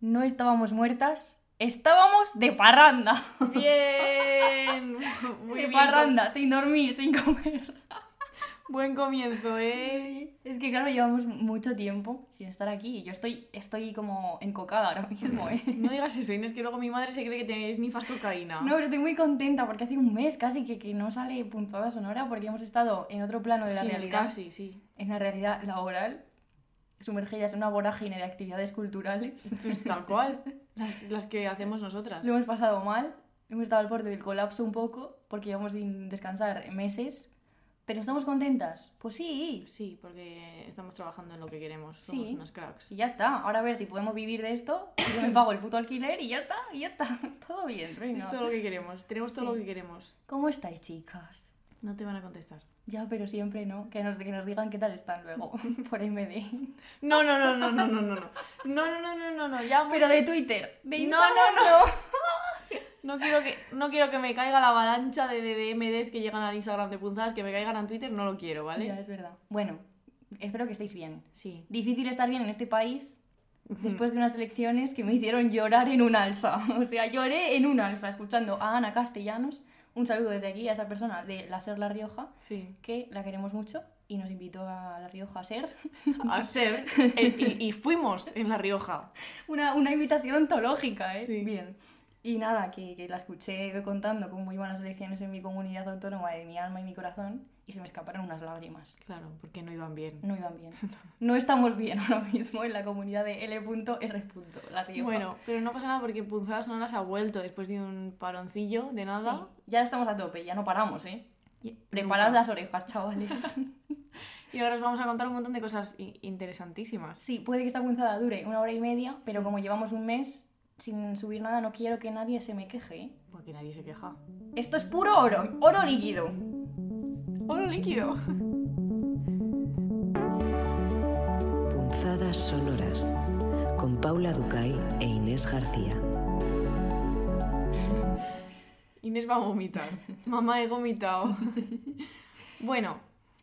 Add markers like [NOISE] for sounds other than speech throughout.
no estábamos muertas, estábamos de parranda. Bien. [LAUGHS] Muy de bien. parranda, sin dormir, sin comer. Buen comienzo, ¿eh? Es que claro, llevamos mucho tiempo sin estar aquí y yo estoy, estoy como encocada ahora mismo, ¿eh? [LAUGHS] No digas eso, Inés, que luego mi madre se cree que te snifas cocaína. No, pero estoy muy contenta porque hace un mes casi que, que no sale punzada sonora porque hemos estado en otro plano de la Sí, realidad, casi, sí. en la realidad laboral, sumergidas en una vorágine de actividades culturales. [LAUGHS] Pues tal cual. Las, [LAUGHS] las que hacemos nosotras. Lo hemos pasado mal, hemos estado al borde del colapso un poco porque llevamos sin descansar meses, pero ¿estamos contentas? Pues sí, Sí, porque estamos trabajando en lo que queremos. Somos Sí. unas cracks. y ya está. Ahora a ver si podemos vivir de esto, [LAUGHS] yo me pago el puto alquiler y ya está, y ya está. Todo bien, venga. Es todo lo que queremos. Tenemos todo Sí. lo que queremos. ¿Cómo estáis, chicas? No te van a contestar. Ya, pero siempre no. Que nos, que nos digan qué tal están luego [LAUGHS] por MD. No, no, no, no, no, no, no, no. No, no, no, no, no, no. Ya Pero mucho- de Twitter. De No, Instagram, no, no. [LAUGHS] No quiero que, no quiero que me caiga la avalancha de, de, de MDs que llegan al Instagram de punzadas, que me caigan en Twitter, no lo quiero, ¿vale? Ya, es verdad. Bueno, espero que estéis bien. Sí. Difícil estar bien en este país después de unas elecciones que me hicieron llorar en un alza. [LAUGHS] O sea, lloré en un alza escuchando a Ana Castellanos. Un saludo desde aquí a esa persona de la Ser La Rioja, Sí. que la queremos mucho y nos invitó a La Rioja a ser. A ser. eh, y, y fuimos en La Rioja. [LAUGHS] Una, una invitación ontológica, ¿eh? Sí. Bien. Y nada, que, que la escuché contando cómo iban las elecciones en mi comunidad autónoma de mi alma y mi corazón y se me escaparon unas lágrimas. Claro, porque no iban bien. No iban bien. [LAUGHS] No estamos bien ahora mismo en la comunidad de L.R. La Rioja. Bueno, pero no pasa nada porque Punzadas no las ha vuelto después de un paroncillo de nada. Sí, ya estamos a tope, ya no paramos, ¿eh? Preparad nunca. las orejas, chavales. [LAUGHS] Y ahora os vamos a contar un montón de cosas interesantísimas. Sí, puede que esta punzada dure una hora y media, pero Sí. como llevamos un mes sin subir nada, no quiero que nadie se me queje. ¿eh? Porque nadie se queja. Esto es puro oro, oro líquido. ¡Oro líquido! Punzadas sonoras con Paula Ducay e Inés García. Inés va a vomitar. Mamá, he vomitado. bueno,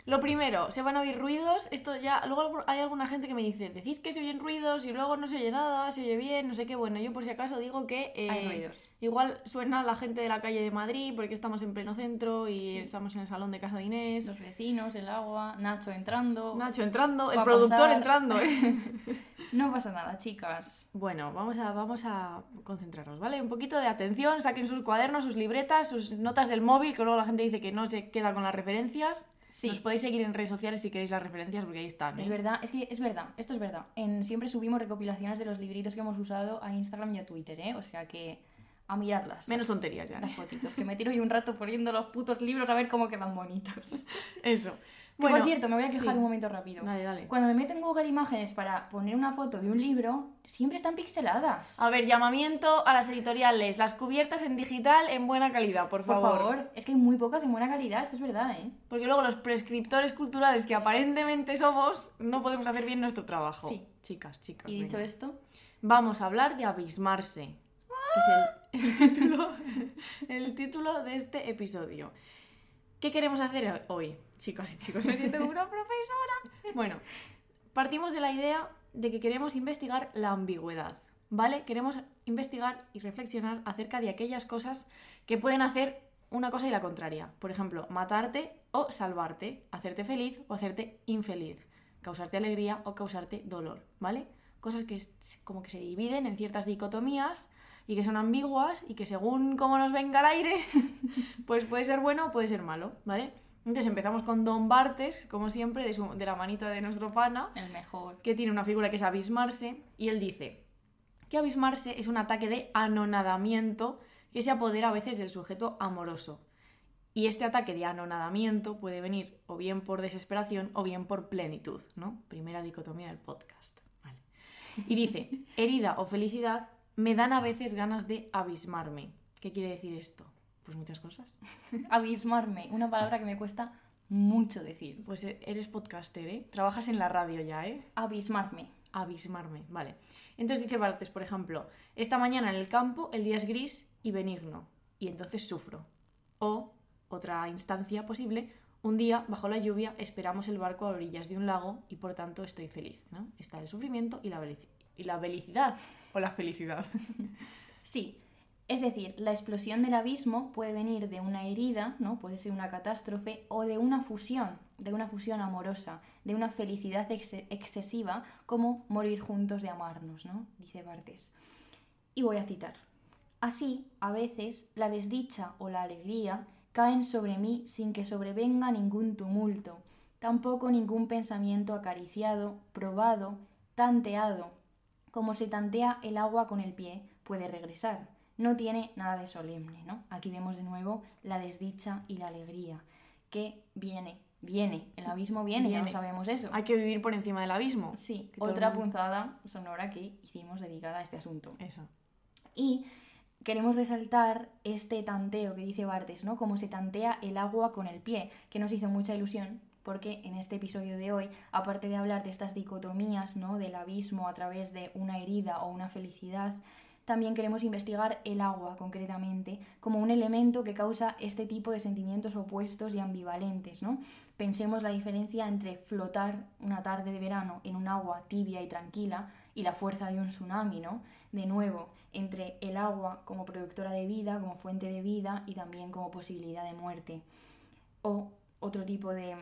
lo primero, se van a oír ruidos. Esto ya. Luego hay alguna gente que me dice, decís que se oyen ruidos y luego no se oye nada, se oye bien, no sé qué. Bueno, yo por si acaso digo que. eh, Hay ruidos. Igual suena la gente de la calle de Madrid porque estamos en pleno centro y Sí. estamos en el salón de casa de Inés. Los vecinos, el agua, Nacho entrando. Nacho entrando, el productor pasar. entrando, ¿eh? [LAUGHS] No pasa nada, chicas. Bueno, vamos a, vamos a concentrarnos, ¿vale? Un poquito de atención, saquen sus cuadernos, sus libretas, sus notas del móvil, que luego la gente dice que no se queda con las referencias. Sí. Nos podéis seguir en redes sociales si queréis las referencias, porque ahí están. ¿eh? Es verdad, es que es verdad, esto es verdad. En, siempre subimos recopilaciones de los libritos que hemos usado a Instagram y a Twitter, ¿eh? O sea que a mirarlas. Menos tonterías ya. ¿eh? las fotitos, que me tiro yo un rato poniendo los putos libros a ver cómo quedan bonitos. [LAUGHS] Eso. Que, por cierto, me voy a quejar sí. un momento rápido. Dale, dale. Cuando me meto en Google Imágenes para poner una foto de un libro, siempre están pixeladas. A ver, llamamiento a las editoriales. Las cubiertas en digital en buena calidad, por Por favor. favor, es que hay muy pocas en buena calidad, esto es verdad, ¿eh? Porque luego los prescriptores culturales que aparentemente somos, no podemos hacer bien nuestro trabajo. Sí. Chicas, chicas. Y dicho esto, Vamos a hablar de abismarse. Que es el, el título, [LAUGHS] el título de este episodio. ¿Qué queremos hacer hoy, chicas y chicos? Me siento una profesora. Bueno, partimos de la idea de que queremos investigar la ambigüedad, ¿vale? Queremos investigar y reflexionar acerca de aquellas cosas que pueden hacer una cosa y la contraria. Por ejemplo, matarte o salvarte, hacerte feliz o hacerte infeliz, causarte alegría o causarte dolor, ¿vale? Cosas que como que se dividen en ciertas dicotomías y que son ambiguas y que según cómo nos venga el aire, [LAUGHS] pues puede ser bueno o puede ser malo, ¿vale? Entonces empezamos con Don Bartes, como siempre, de, su- de la manita de nuestro pana, el mejor. que tiene una figura que es abismarse, y él dice que abismarse es un ataque de anonadamiento que se apodera a veces del sujeto amoroso. Y este ataque de anonadamiento puede venir o bien por desesperación o bien por plenitud, ¿no? Primera dicotomía del podcast. Vale. Y dice, herida o felicidad me dan a veces ganas de abismarme. ¿Qué quiere decir esto? Pues muchas cosas. [LAUGHS] Abismarme, una palabra que me cuesta mucho decir. Pues e- eres podcaster, ¿eh? Trabajas en la radio ya, ¿eh? Abismarme. abismarme, vale. Entonces dice Bartes, por ejemplo, esta mañana en el campo el día es gris y benigno, y entonces sufro. O, otra instancia posible, un día bajo la lluvia esperamos el barco a orillas de un lago y por tanto estoy feliz, ¿no? Está el sufrimiento y la, y la felicidad o la felicidad. [LAUGHS] Sí, es decir, la explosión del abismo puede venir de una herida, ¿no? Puede ser una catástrofe o de una fusión, de una fusión amorosa, de una felicidad ex- excesiva, como morir juntos de amarnos, ¿no? Dice Bartes. Y voy a citar. Así, a veces, la desdicha o la alegría caen sobre mí sin que sobrevenga ningún tumulto, tampoco ningún pensamiento acariciado, probado, tanteado, como se tantea el agua con el pie, puede regresar. No tiene nada de solemne, ¿no? Aquí vemos de nuevo la desdicha y la alegría, que viene, viene, el abismo viene, ya no sabemos eso. Hay que vivir por encima del abismo. Sí, otra mundo- punzada sonora que hicimos dedicada a este asunto. Eso. Y queremos resaltar este tanteo que dice Bartes, ¿no? Como se tantea el agua con el pie, que nos hizo mucha ilusión porque en este episodio de hoy, aparte de hablar de estas dicotomías, ¿no? Del abismo a través de una herida o una felicidad, también queremos investigar el agua concretamente como un elemento que causa este tipo de sentimientos opuestos y ambivalentes, ¿no? Pensemos la diferencia entre flotar una tarde de verano en un agua tibia y tranquila y la fuerza de un tsunami, ¿no? De nuevo, entre el agua como productora de vida, como fuente de vida y también como posibilidad de muerte. O otro tipo de,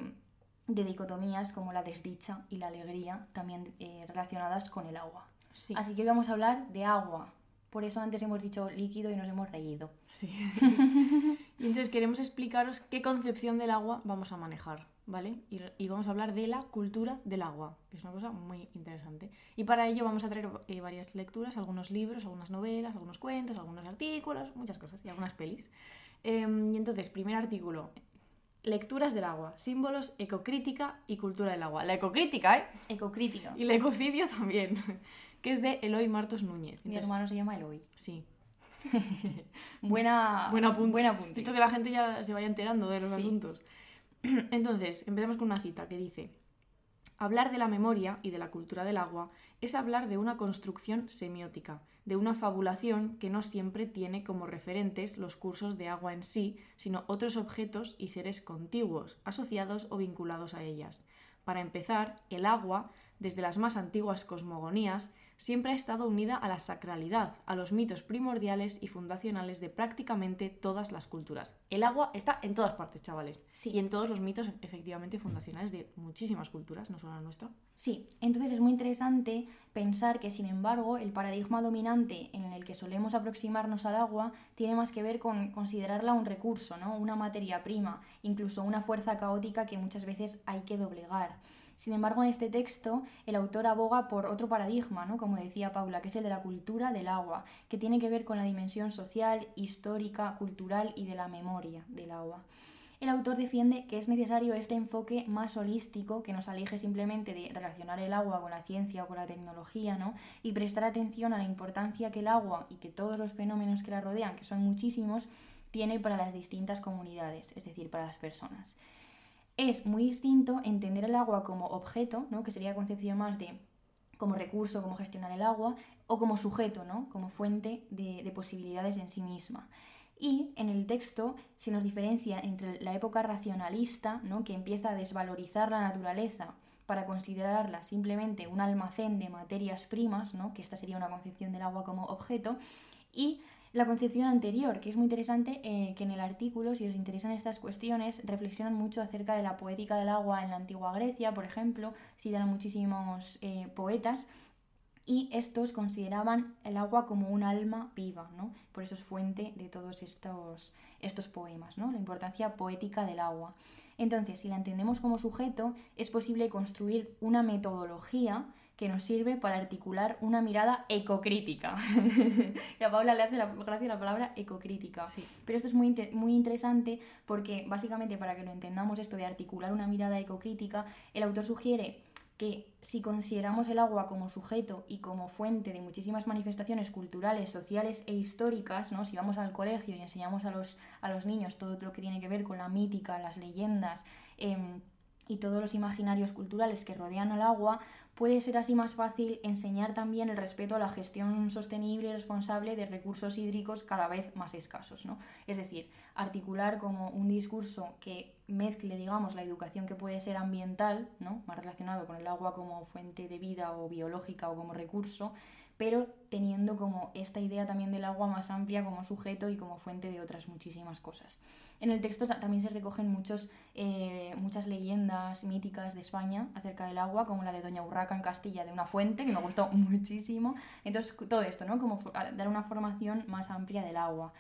de dicotomías como la desdicha y la alegría, también eh, relacionadas con el agua. Sí. Así que hoy vamos a hablar de agua. Por eso antes hemos dicho líquido y nos hemos reído. Sí. [LAUGHS] [LAUGHS] y entonces queremos explicaros qué concepción del agua vamos a manejar, ¿vale? Y, y vamos a hablar de la cultura del agua, que es una cosa muy interesante. Y para ello vamos a traer eh, varias lecturas, algunos libros, algunas novelas, algunos cuentos, algunos artículos, muchas cosas y algunas pelis. Em, y entonces, primer artículo. Lecturas del agua, símbolos, ecocrítica y cultura del agua. La ecocrítica, ¿eh? Ecocrítica. Y el ecocidio también, que es de Eloy Martos Núñez. Mi hermano se llama Eloy. Sí, [LAUGHS] Buena, Buen apunte. buen apunte. Visto que la gente ya se vaya enterando de los Sí. asuntos. [CLEARS THROAT] Entonces, empecemos con una cita que dice: Hablar de la memoria y de la cultura del agua es hablar de una construcción semiótica, de una fabulación que no siempre tiene como referentes los cursos de agua en sí, sino otros objetos y seres contiguos, asociados o vinculados a ellas. Para empezar, el agua, desde las más antiguas cosmogonías, siempre ha estado unida a la sacralidad, a los mitos primordiales y fundacionales de prácticamente todas las culturas. El agua está en todas partes, chavales. Sí. Y en todos los mitos, efectivamente, fundacionales de muchísimas culturas, no solo la nuestra. Sí, entonces es muy interesante pensar que, sin embargo, el paradigma dominante en el que solemos aproximarnos al agua tiene más que ver con considerarla un recurso, ¿no? una materia prima, incluso una fuerza caótica que muchas veces hay que doblegar. Sin embargo, en este texto el autor aboga por otro paradigma, ¿no? como decía Paula, que es el de la cultura del agua, que tiene que ver con la dimensión social, histórica, cultural y de la memoria del agua. El autor defiende que es necesario este enfoque más holístico que nos aleje simplemente de relacionar el agua con la ciencia o con la tecnología, ¿no? Y prestar atención a la importancia que el agua y que todos los fenómenos que la rodean, que son muchísimos, tiene para las distintas comunidades, es decir, para las personas. Es muy distinto entender el agua como objeto, ¿no? que sería concepción más de como recurso, como gestionar el agua, o como sujeto, ¿no? como fuente de, de posibilidades en sí misma. Y en el texto se nos diferencia entre la época racionalista, ¿no? que empieza a desvalorizar la naturaleza para considerarla simplemente un almacén de materias primas, ¿no? que esta sería una concepción del agua como objeto, y la concepción anterior, que es muy interesante, eh, que en el artículo, si os interesan estas cuestiones, reflexionan mucho acerca de la poética del agua en la antigua Grecia, por ejemplo, citan muchísimos eh, poetas, y estos consideraban el agua como un alma viva, ¿no? Por eso es fuente de todos estos, estos poemas, ¿no? La importancia poética del agua. Entonces, si la entendemos como sujeto, es posible construir una metodología que nos sirve para articular una mirada ecocrítica. [LAUGHS] y a Paula le hace la gracia la palabra ecocrítica. Sí. Pero esto es muy, muy interesante porque básicamente para que lo entendamos esto de articular una mirada ecocrítica, el autor sugiere que si consideramos el agua como sujeto y como fuente de muchísimas manifestaciones culturales, sociales e históricas, ¿no? si vamos al colegio y enseñamos a los, a los niños todo lo que tiene que ver con la mítica, las leyendas, em, y todos los imaginarios culturales que rodean al agua, puede ser así más fácil enseñar también el respeto a la gestión sostenible y responsable de recursos hídricos cada vez más escasos. ¿no? Es decir, articular como un discurso que mezcle, digamos, la educación que puede ser ambiental, ¿no? más relacionado con el agua como fuente de vida o biológica o como recurso, pero teniendo como esta idea también del agua más amplia como sujeto y como fuente de otras muchísimas cosas. En el texto también se recogen muchos, eh, muchas leyendas míticas de España acerca del agua, como la de Doña Urraca en Castilla, de una fuente, que me gustó [LAUGHS] muchísimo. Entonces, todo esto, ¿no? Como dar una formación más amplia del agua.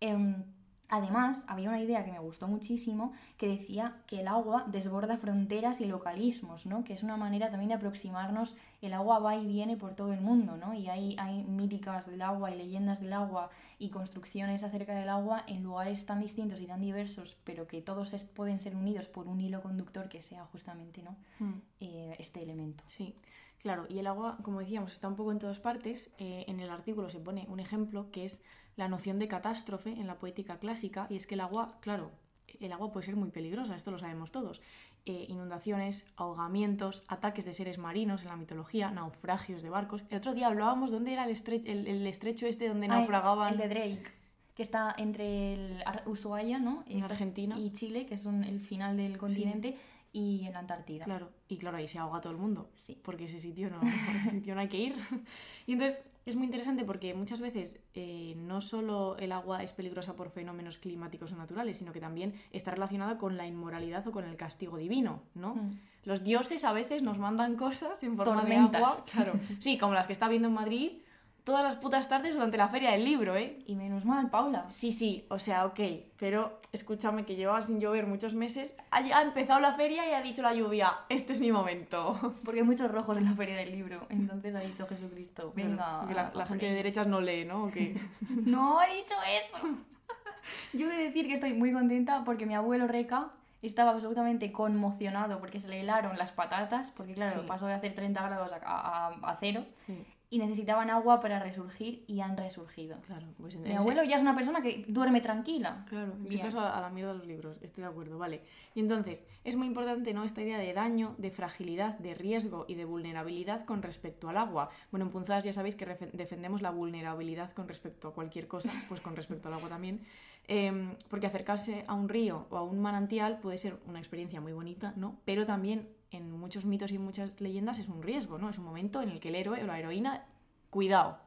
Em, Además, había una idea que me gustó muchísimo que decía que el agua desborda fronteras y localismos, ¿no? que es una manera también de aproximarnos, el agua va y viene por todo el mundo, ¿no? y hay, hay míticas del agua y leyendas del agua y construcciones acerca del agua en lugares tan distintos y tan diversos, pero que todos pueden ser unidos por un hilo conductor que sea justamente ¿no? Hmm. Eh, este elemento. Sí. Claro, y el agua, como decíamos, está un poco en todas partes. Eh, en el artículo se pone un ejemplo que es la noción de catástrofe en la poética clásica, y es que el agua, claro, el agua puede ser muy peligrosa, esto lo sabemos todos. Eh, inundaciones, ahogamientos, ataques de seres marinos en la mitología, naufragios de barcos. El otro día hablábamos dónde era el, estrecho, el, estrecho este donde naufragaban. El de Drake, que está entre el Ushuaia, ¿no? En Argentina. Y Chile, que es el final del continente y en la Antártida. Claro, y claro, ahí se ahoga todo el mundo. Sí. Porque ese sitio no, [LAUGHS] sitio no hay que ir. Y entonces es muy interesante porque muchas veces eh, no solo el agua es peligrosa por fenómenos climáticos o naturales, sino que también está relacionada con la inmoralidad o con el castigo divino, ¿no? Mm. Los dioses a veces nos mandan cosas en forma de agua. Claro. Sí, como las que está viendo en Madrid, todas las putas tardes durante la feria del libro, ¿eh? Y menos mal, Paula. Sí, sí, o sea, ok, pero escúchame que llevaba sin llover muchos meses, ha, empezado la feria y ha dicho la lluvia, este es mi momento. [LAUGHS] Porque hay muchos rojos en la feria del libro, entonces ha dicho Jesucristo, venga. la, gente de derechas no lee, ¿no? [LAUGHS] no he dicho eso. [LAUGHS] Yo he de decir que estoy muy contenta porque mi abuelo Reca estaba absolutamente conmocionado porque se le helaron las patatas, porque claro, pasó de hacer 30 grados a, a, cero. Sí y necesitaban agua para resurgir y han resurgido. Claro, pues Mi abuelo ya es una persona que duerme tranquila. Claro, en ese caso a la mierda de los libros, estoy de acuerdo, vale. Y entonces, es muy importante ¿no? esta idea de daño, de fragilidad, de riesgo y de vulnerabilidad con respecto al agua. Bueno, en Punzadas ya sabéis que defendemos la vulnerabilidad con respecto a cualquier cosa, [LAUGHS] pues con respecto al agua también. Em, porque acercarse a un río o a un manantial puede ser una experiencia muy bonita, ¿no? Pero también en muchos mitos y muchas leyendas es un riesgo, ¿no? Es un momento en el que el héroe o la heroína, cuidado.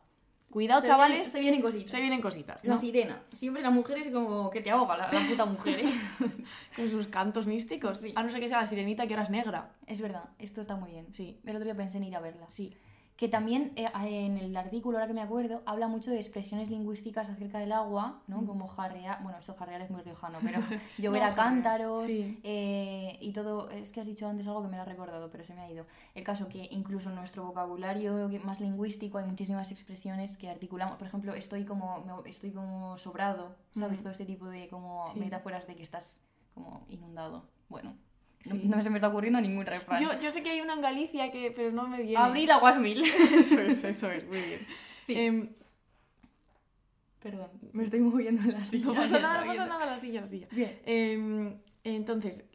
Cuidado, chavales. se vienen cositas. Se vienen cositas. La sirena. Siempre la mujer es como que te ahoga, la, puta mujer, ¿eh? [LAUGHS] Con sus cantos místicos. Sí. A no ser que sea la sirenita que ahora es negra. Es verdad, esto está muy bien. Sí. El otro día pensé en ir a verla. Sí que también eh, en el artículo, ahora que me acuerdo, habla mucho de expresiones lingüísticas acerca del agua, ¿no? Mm. Como jarrear, bueno, esto jarrear es muy riojano, pero [LAUGHS] llover a cántaros eh, y todo, es que has dicho antes algo que me lo ha recordado, pero se me ha ido. El caso que incluso en nuestro vocabulario más lingüístico hay muchísimas expresiones que articulamos, por ejemplo, estoy como, estoy como sobrado, ¿sabes? Mm. Todo este tipo de como metáforas de que estás como inundado. Bueno, no, se me está ocurriendo ningún refrán. Yo, yo, sé que hay una en Galicia, que, pero no me viene. Abril aguas mil. eso es, eso es, muy bien. Sí. Em, Perdón, me estoy moviendo en la silla. No pasa nada, no pasa nada, la silla, la silla. Bien. Em, entonces,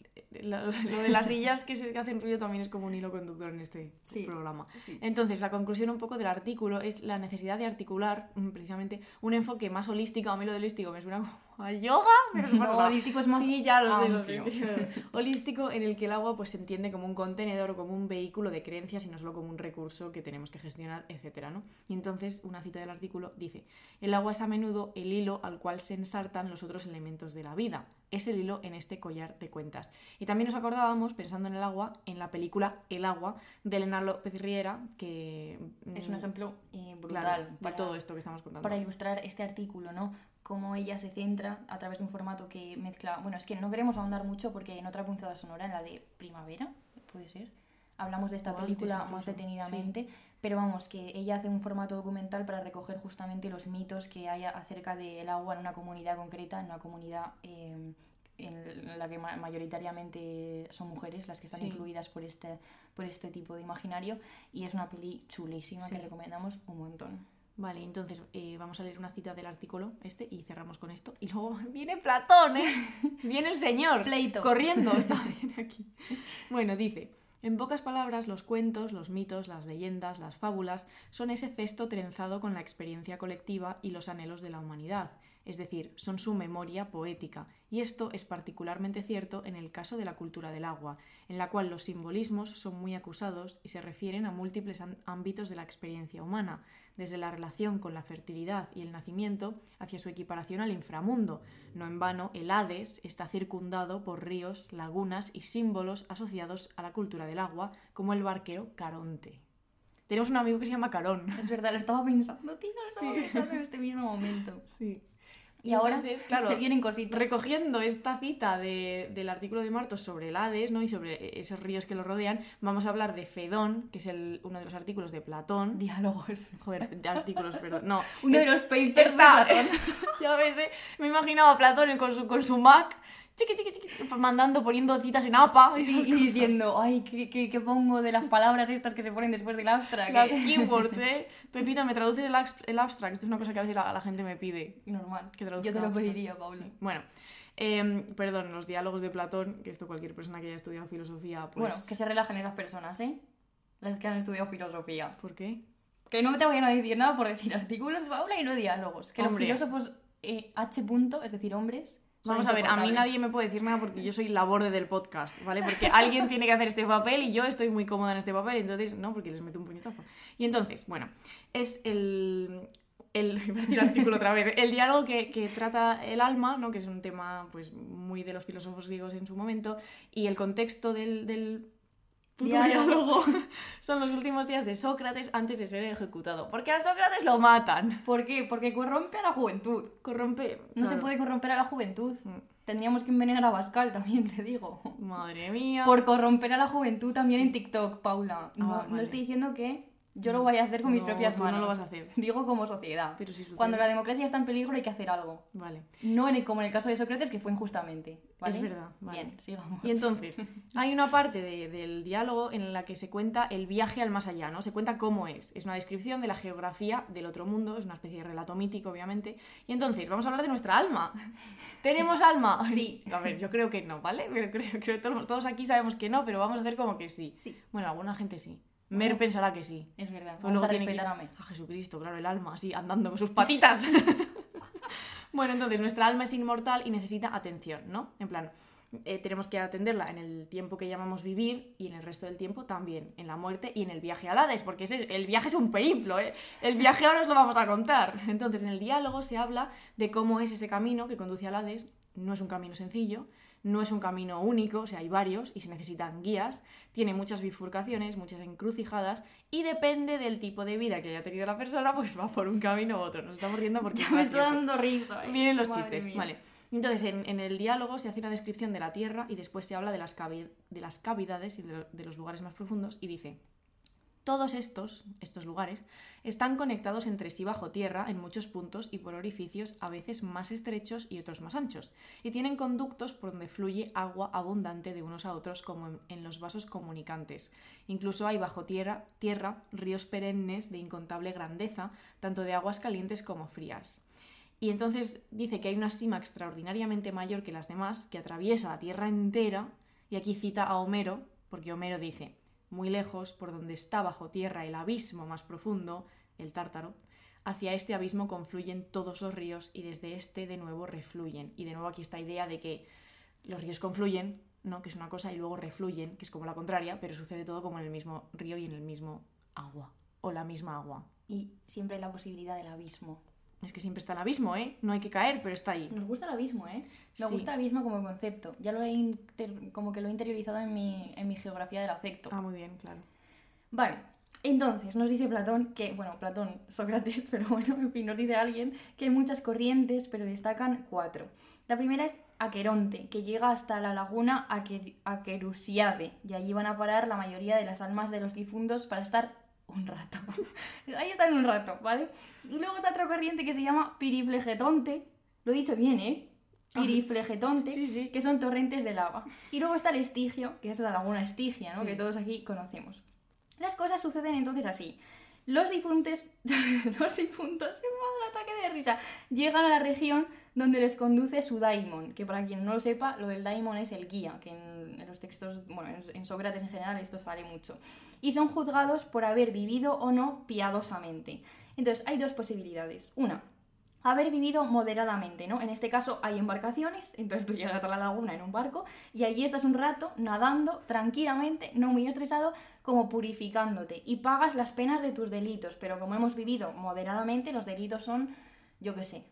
lo, de las sillas que, se, hacen ruido también es como un hilo conductor en este programa. Entonces, la conclusión un poco del artículo es la necesidad de articular mm, precisamente un enfoque más holístico. A mí lo de holístico me suena como a yoga, pero no, holístico es más. Sí, ya lo sé, lo sé. holístico en el que el agua pues, se entiende como un contenedor o como un vehículo de creencias y no solo como un recurso que tenemos que gestionar, etcétera, ¿no? Y entonces, una cita del artículo dice: El agua es a menudo el hilo al cual se ensartan los otros elementos de la vida es el hilo en este collar de cuentas. Y también nos acordábamos, pensando en el agua, en la película El agua de Elena López Riera, que es un mm, ejemplo eh, brutal para todo esto que estamos contando. Para ilustrar este artículo, ¿no? Cómo ella se centra a través de un formato que mezcla. Bueno, es que no queremos ahondar mucho porque en otra punzada sonora, en la de Primavera, puede ser, hablamos de esta película más detenidamente, pero vamos, que ella hace un formato documental para recoger justamente los mitos que hay acerca del agua en una comunidad concreta, en una comunidad eh, en la que mayoritariamente son mujeres las que están incluidas por este, por este tipo de imaginario, y es una peli chulísima que recomendamos un montón. Vale, entonces eh, vamos a leer una cita del artículo este y cerramos con esto. Y luego [LAUGHS] viene Platón, ¿eh? [LAUGHS] Viene el señor. Pleito. Corriendo. [LAUGHS] Está bien aquí. Bueno, dice. En pocas palabras, los cuentos, los mitos, las leyendas, las fábulas son ese cesto trenzado con la experiencia colectiva y los anhelos de la humanidad, es decir, son su memoria poética, y esto es particularmente cierto en el caso de la cultura del agua, en la cual los simbolismos son muy acusados y se refieren a múltiples ámbitos de la experiencia humana, desde la relación con la fertilidad y el nacimiento hacia su equiparación al inframundo. No en vano, el Hades está circundado por ríos, lagunas y símbolos asociados a la cultura del agua, como el barquero Caronte. Tenemos un amigo que se llama Carón. Es verdad, lo estaba pensando, tío, lo estaba Sí. pensando en este mismo momento. Sí. Y ahora Entonces, claro, se vienen cositas. Recogiendo esta cita de- del artículo de Martos sobre el Hades ¿no? y sobre esos ríos que lo rodean, vamos a hablar de Fedón, que es el- uno de los artículos de Platón. Diálogos. Joder, de artículos, perdón. No, [LAUGHS] Uno de es- los papers de Platón. [LAUGHS] ya ves, ¿eh? me imaginaba a Platón con su, con su Mac, chiqui, chiqui, chiqui, mandando, poniendo citas en APA. Y [LAUGHS] diciendo, ay, ¿qué, qué, qué pongo de las palabras estas que se ponen después del abstract? Las keywords, ¿eh? [LAUGHS] Pepita, ¿me traduces el, abstract? Esto es una cosa que a veces la, la gente me pide. Normal. Que Yo te lo pediría, Paula. Sí. Bueno, em, perdón, los diálogos de Platón, que esto cualquier persona que haya estudiado filosofía, pues... Bueno, que se relajen esas personas, ¿eh? Las que han estudiado filosofía. ¿Por qué? Que no te vayan a decir nada por decir artículos, Paula, y no diálogos. Que Hombre. los filósofos eh, H. punto, es decir, hombres. Vamos a ver, a mí nadie me puede decir nada porque yo soy la borde del podcast, ¿vale? Porque alguien tiene que hacer este papel y yo estoy muy cómoda en este papel, entonces no, porque les meto un puñetazo. Y entonces, bueno, es el... El, [LAUGHS] decir artículo otra vez, el diálogo que, que trata el alma, ¿no? que es un tema pues, muy de los filósofos griegos en su momento, y el contexto del, del puto Diálogo. diálogo [LAUGHS] son los últimos días de Sócrates antes de ser ejecutado. Porque a Sócrates lo matan. ¿Por qué? Porque corrompe a la juventud. Corrompe. No se puede corromper a la juventud. Mm. Tendríamos que envenenar a Pascal también, te digo. Madre mía. Por corromper a la juventud también en TikTok, Paula. No, Ah, no vale. estoy diciendo que yo lo vaya a hacer con mis No, propias tú no manos. lo vas a hacer. [LAUGHS] Digo como sociedad. Pero si sucede. Cuando la democracia está en peligro hay que hacer algo. Vale. No en el- como en el caso de Sócrates, que fue injustamente. ¿vale? Es verdad, vale. Bien, sigamos. Y entonces, [LAUGHS] hay una parte de- del diálogo en la que se cuenta el viaje al más allá, ¿no? Se cuenta cómo es. Es una descripción de la geografía del otro mundo, es una especie de relato mítico, obviamente. Y entonces, vamos a hablar de nuestra alma. [LAUGHS] ¿Tenemos alma? Sí. A ver, yo creo que no, ¿vale? Pero creo, creo que todos, todos aquí sabemos que no, pero vamos a hacer como que sí. Sí, Bueno, alguna gente sí. Mer pensará que sí. es verdad. Pues a luego tiene que- a Mer. A Jesucristo, claro, el alma, así, andando con sus patitas. [LAUGHS] bueno, entonces, nuestra alma es inmortal y necesita atención, ¿no? En plan, eh, tenemos que atenderla en el tiempo que llamamos vivir y en el resto del tiempo también, en la muerte y en el viaje al Hades, porque ese es- el viaje es un periplo, ¿eh? El viaje ahora os lo vamos a contar. Entonces, en el diálogo se habla de cómo es ese camino que conduce al Hades. No es un camino sencillo, no es un camino único, o sea, hay varios y se necesitan guías, tiene muchas bifurcaciones, muchas encrucijadas y depende del tipo de vida que haya tenido la persona, pues va por un camino u otro. Nos estamos riendo porque [LAUGHS] es Me está dando risa. ¿eh? Vienen los Madre chistes, mía. vale. Entonces, en, en el diálogo se hace una descripción de la Tierra y después se habla de las, cavi- de las cavidades y de, lo- de los lugares más profundos y dice, todos estos, estos lugares, están conectados entre sí bajo tierra en muchos puntos y por orificios a veces más estrechos y otros más anchos, y tienen conductos por donde fluye agua abundante de unos a otros como en, los vasos comunicantes. Incluso hay bajo tierra, tierra ríos perennes de incontable grandeza, tanto de aguas calientes como frías. Y entonces dice que hay una sima extraordinariamente mayor que las demás, que atraviesa la tierra entera, y aquí cita a Homero, porque Homero dice, muy lejos, por donde está bajo tierra el abismo más profundo, el tártaro, hacia este abismo confluyen todos los ríos y desde este de nuevo refluyen. Y de nuevo aquí esta idea de que los ríos confluyen, ¿no? que es una cosa, y luego refluyen, que es como la contraria, pero sucede todo como en el mismo río y en el mismo agua, o la misma agua. Y siempre la posibilidad del abismo. Es que siempre está el abismo, ¿eh? No hay que caer, pero está ahí. Nos gusta el abismo, ¿eh? Nos Sí. gusta el abismo como concepto. Ya lo he inter- como que lo he interiorizado en mi, en mi geografía del afecto. Ah, muy bien, claro. Vale, entonces nos dice Platón que, bueno, Platón, Sócrates, [LAUGHS] pero bueno, en fin, nos dice alguien que hay muchas corrientes, pero destacan cuatro. La primera es Aqueronte, que llega hasta la laguna Aque- Aquerusiade, y allí van a parar la mayoría de las almas de los difuntos para estar un rato. [LAUGHS] Ahí están un rato, ¿vale? Y luego está otra corriente que se llama Piriflegetonte, lo he dicho bien, ¿eh? Piriflegetonte, Sí, sí. que son torrentes de lava. Y luego está el Estigio, que es la laguna Estigia, ¿no? Sí. Que todos aquí conocemos. Las cosas suceden entonces así. Los difuntos, [LAUGHS] los difuntos, [LAUGHS] se me va un ataque de risa, llegan a la región donde les conduce su daimon, que para quien no lo sepa, lo del daimon es el guía, que en, los textos, bueno, en, en Sócrates en general esto sale mucho. Y son juzgados por haber vivido o no piadosamente. Entonces, hay dos posibilidades. Una, haber vivido moderadamente, ¿no? En este caso hay embarcaciones, entonces tú llegas a la laguna en un barco y allí estás un rato nadando tranquilamente, no muy estresado, como purificándote y pagas las penas de tus delitos, pero como hemos vivido moderadamente, los delitos son, yo qué sé,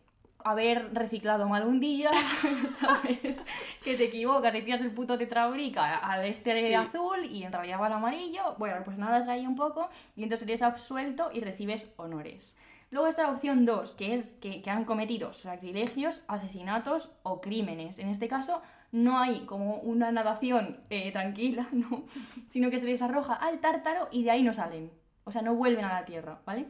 haber reciclado mal un día, [LAUGHS] ¿sabes? Que te equivocas y tiras el puto tetrabrica al este Sí. azul y en realidad va al amarillo, bueno, pues nadas ahí un poco y entonces eres absuelto y recibes honores. Luego está la opción 2, que es que, que han cometido sacrilegios, asesinatos o crímenes. En este caso no hay como una nadación eh, tranquila, [LAUGHS] ¿no? sino que se les arroja al tártaro y de ahí no salen. O sea, no vuelven a la tierra, ¿vale?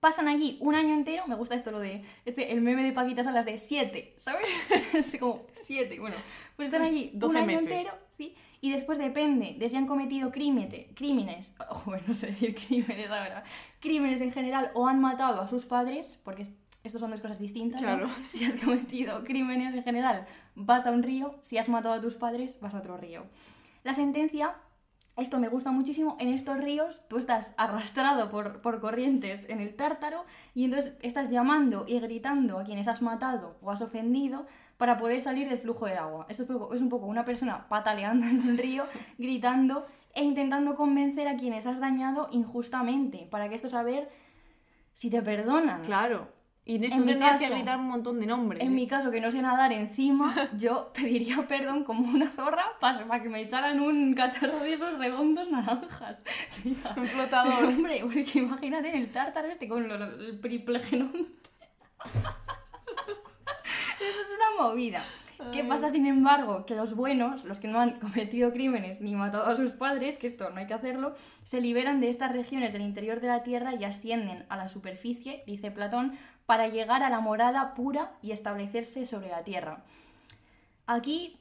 Pasan allí un año entero, me gusta esto lo de, este, el meme de Paquita Salas de 7, ¿sabes? [LAUGHS] es como 7, bueno, pues están Pues allí 12 un año meses. entero, ¿sí? Y después depende de si han cometido crímete- crímenes, [LAUGHS] joder, no sé decir crímenes ahora, crímenes en general o han matado a sus padres, porque es- estos son dos cosas distintas, ¿no? Claro. [LAUGHS] Si has cometido crímenes en general, vas a un río, si has matado a tus padres, vas a otro río. La sentencia, esto me gusta muchísimo, en estos ríos tú estás arrastrado por, por corrientes en el tártaro y entonces estás llamando y gritando a quienes has matado o has ofendido para poder salir del flujo del agua. Esto es un poco, una persona pataleando en un río, [LAUGHS] gritando e intentando convencer a quienes has dañado injustamente, para que esto saber si te perdonan. Claro. Y en esto En tendrías que caso- gritar un montón de nombres. En ¿eh? mi caso, que no sé nadar encima, [LAUGHS] yo pediría perdón como una zorra para, que me echaran un cacharro de esos redondos naranjas. [LAUGHS] Tía. Un flotador. [LAUGHS] Hombre, porque imagínate en el tártaro este con lo- el priplegenón. Eso es una movida. ¿Qué pasa, sin embargo? Que los buenos, los que no han cometido crímenes ni matado a sus padres, que esto no hay que hacerlo, se liberan de estas regiones del interior de la Tierra y ascienden a la superficie, dice Platón, para llegar a la morada pura y establecerse sobre la Tierra. Aquí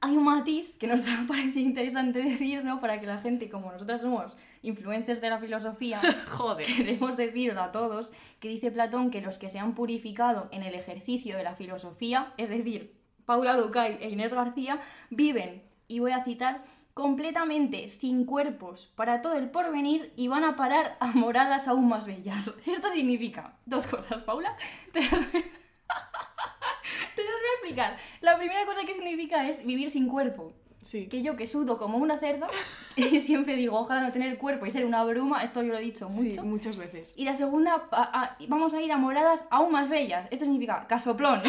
hay un matiz que nos [LAUGHS] ha parecido interesante decir, ¿no? Para que la gente, como nosotras somos influencers de la filosofía, [LAUGHS] Joder. queremos deciros a todos que dice Platón que los que se han purificado en el ejercicio de la filosofía, es decir, Paula Ducay e Inés García, viven, y voy a citar, completamente sin cuerpos para todo el porvenir y van a parar a moradas aún más bellas. [LAUGHS] Esto significa dos cosas, Paula. [LAUGHS] Te las voy- [LAUGHS] te las voy a explicar. La primera cosa que significa es vivir sin cuerpo Sí. que yo que sudo como una cerda y siempre digo, ojalá no tener cuerpo y ser una bruma, esto yo lo he dicho Sí, mucho. muchas veces. Y la segunda, a- a- vamos a ir a moradas aún más bellas. Esto significa casoplón.